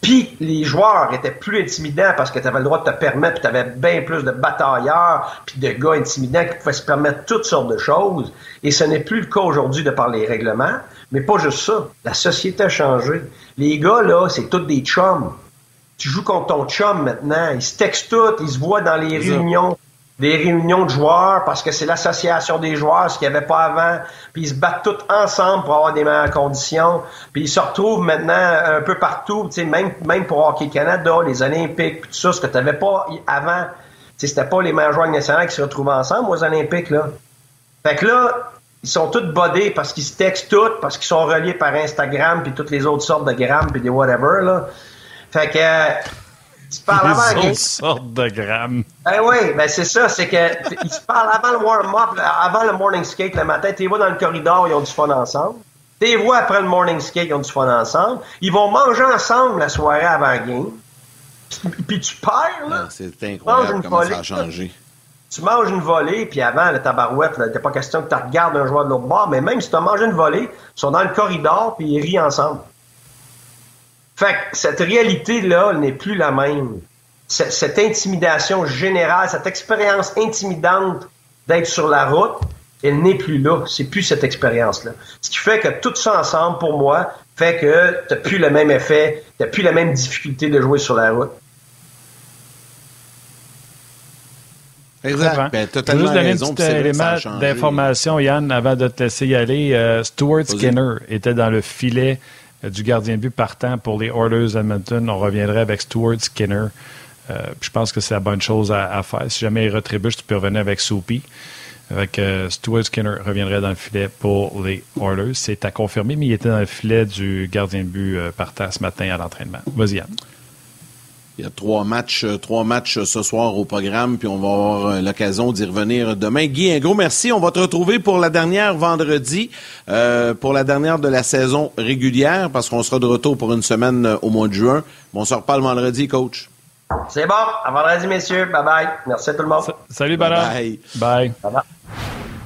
Puis les joueurs étaient plus intimidants parce que tu avais le droit de te permettre, puis tu avais bien plus de batailleurs, puis de gars intimidants qui pouvaient se permettre toutes sortes de choses. Et ce n'est plus le cas aujourd'hui de par les règlements. Mais pas juste ça. La société a changé. Les gars, là, c'est tous des chums. Tu joues contre ton chum maintenant. Ils se textent tous, ils se voient dans les réunions, des réunions de joueurs parce que c'est l'association des joueurs, ce qu'il n'y avait pas avant. Puis ils se battent tous ensemble pour avoir des meilleures conditions. Puis ils se retrouvent maintenant un peu partout, tu sais, même, même pour Hockey Canada, les Olympiques, puis tout ça, ce que tu n'avais pas avant. Tu sais, c'était pas les meilleurs joueurs nationaux qui se retrouvaient ensemble aux Olympiques, là. Fait que là, ils sont tous bodés parce qu'ils se textent tous, parce qu'ils sont reliés par Instagram puis toutes les autres sortes de grammes puis des whatever, là. Fait que, ils se parlent avant. Sortes de grammes. Ben oui, ben c'est ça, c'est que, ils se parlent avant le warm-up, avant le morning skate le matin. Tu les vois dans le corridor, ils ont du fun ensemble. Tu les vois après le morning skate, ils ont du fun ensemble. Ils vont manger ensemble la soirée avant le game. puis tu perds, là. Ah, c'est incroyable comment ça a changé. Tu manges une volée, puis avant, le tabarouette, il n'était pas question que tu regardes un joueur de l'autre bord, mais même si tu as mangé une volée, ils sont dans le corridor, puis ils rient ensemble. Fait que cette réalité-là n'est plus la même. Cette intimidation générale, cette expérience intimidante d'être sur la route, elle n'est plus là. C'est plus cette expérience-là. Ce qui fait que tout ça ensemble, pour moi, fait que tu n'as plus le même effet, tu n'as plus la même difficulté de jouer sur la route. Exact. Ben, totalement juste donner un petit élément d'information, Yann, avant de te laisser y aller. Euh, Stuart Skinner était dans le filet euh, du gardien de but partant pour les Oilers Edmonton. On reviendrait avec Stuart Skinner. Euh, je pense que c'est la bonne chose à, faire. Si jamais il retribue, tu peux revenir avec Soupy. Avec Stuart Skinner reviendrait dans le filet pour les Oilers. C'est à confirmer, mais il était dans le filet du gardien de but partant ce matin à l'entraînement. Vas-y, Yann. Il y a trois matchs, euh, trois matchs ce soir au programme, puis on va avoir euh, l'occasion d'y revenir demain. Guy, un gros merci. On va te retrouver pour la dernière vendredi, euh, pour la dernière de la saison régulière, parce qu'on sera de retour pour une semaine au mois de juin. Bon, on se reparle vendredi, coach. C'est bon. À vendredi, messieurs. Bye bye. Merci à tout le monde. salut, Bye. Bye.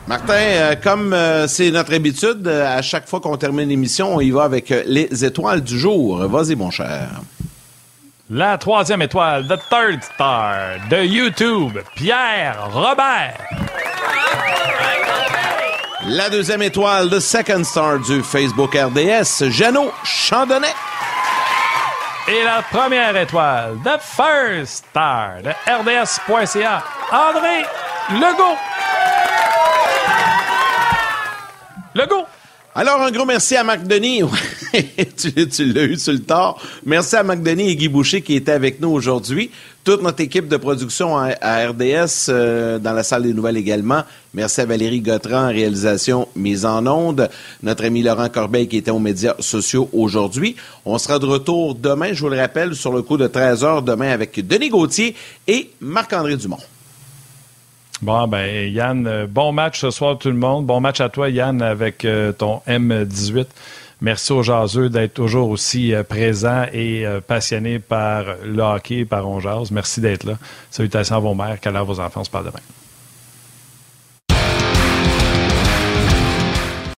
Martin, comme c'est notre habitude, à chaque fois qu'on termine l'émission, on y va avec les étoiles du jour. Vas-y, mon cher. La troisième étoile, The Third Star de YouTube, Pierre Robert. La deuxième étoile, The Second Star du Facebook RDS, Jeannot Chandonnet. Et la première étoile, The First Star de RDS.ca, André Legault. Legault. Alors, un gros merci à Marc Denis. tu, l'as eu sur le tard. Merci à Marc Denis et Guy Boucher qui étaient avec nous aujourd'hui. Toute notre équipe de production à, RDS, euh, dans la salle des nouvelles également. Merci à Valérie Gautran réalisation mise en onde. Notre ami Laurent Corbeil qui était aux médias sociaux aujourd'hui. On sera de retour demain, je vous le rappelle, sur le coup de 13 h demain avec Denis Gauthier et Marc-André Dumont. Bon, ben, Yann, euh, bon match ce soir, tout le monde. Bon match à toi, Yann, avec euh, ton M18. Merci aux jaseux d'être toujours aussi euh, présents et passionnés par le hockey, par On Merci d'être là. Salutations à vos mères. Qu'à vos enfants. On se parle demain.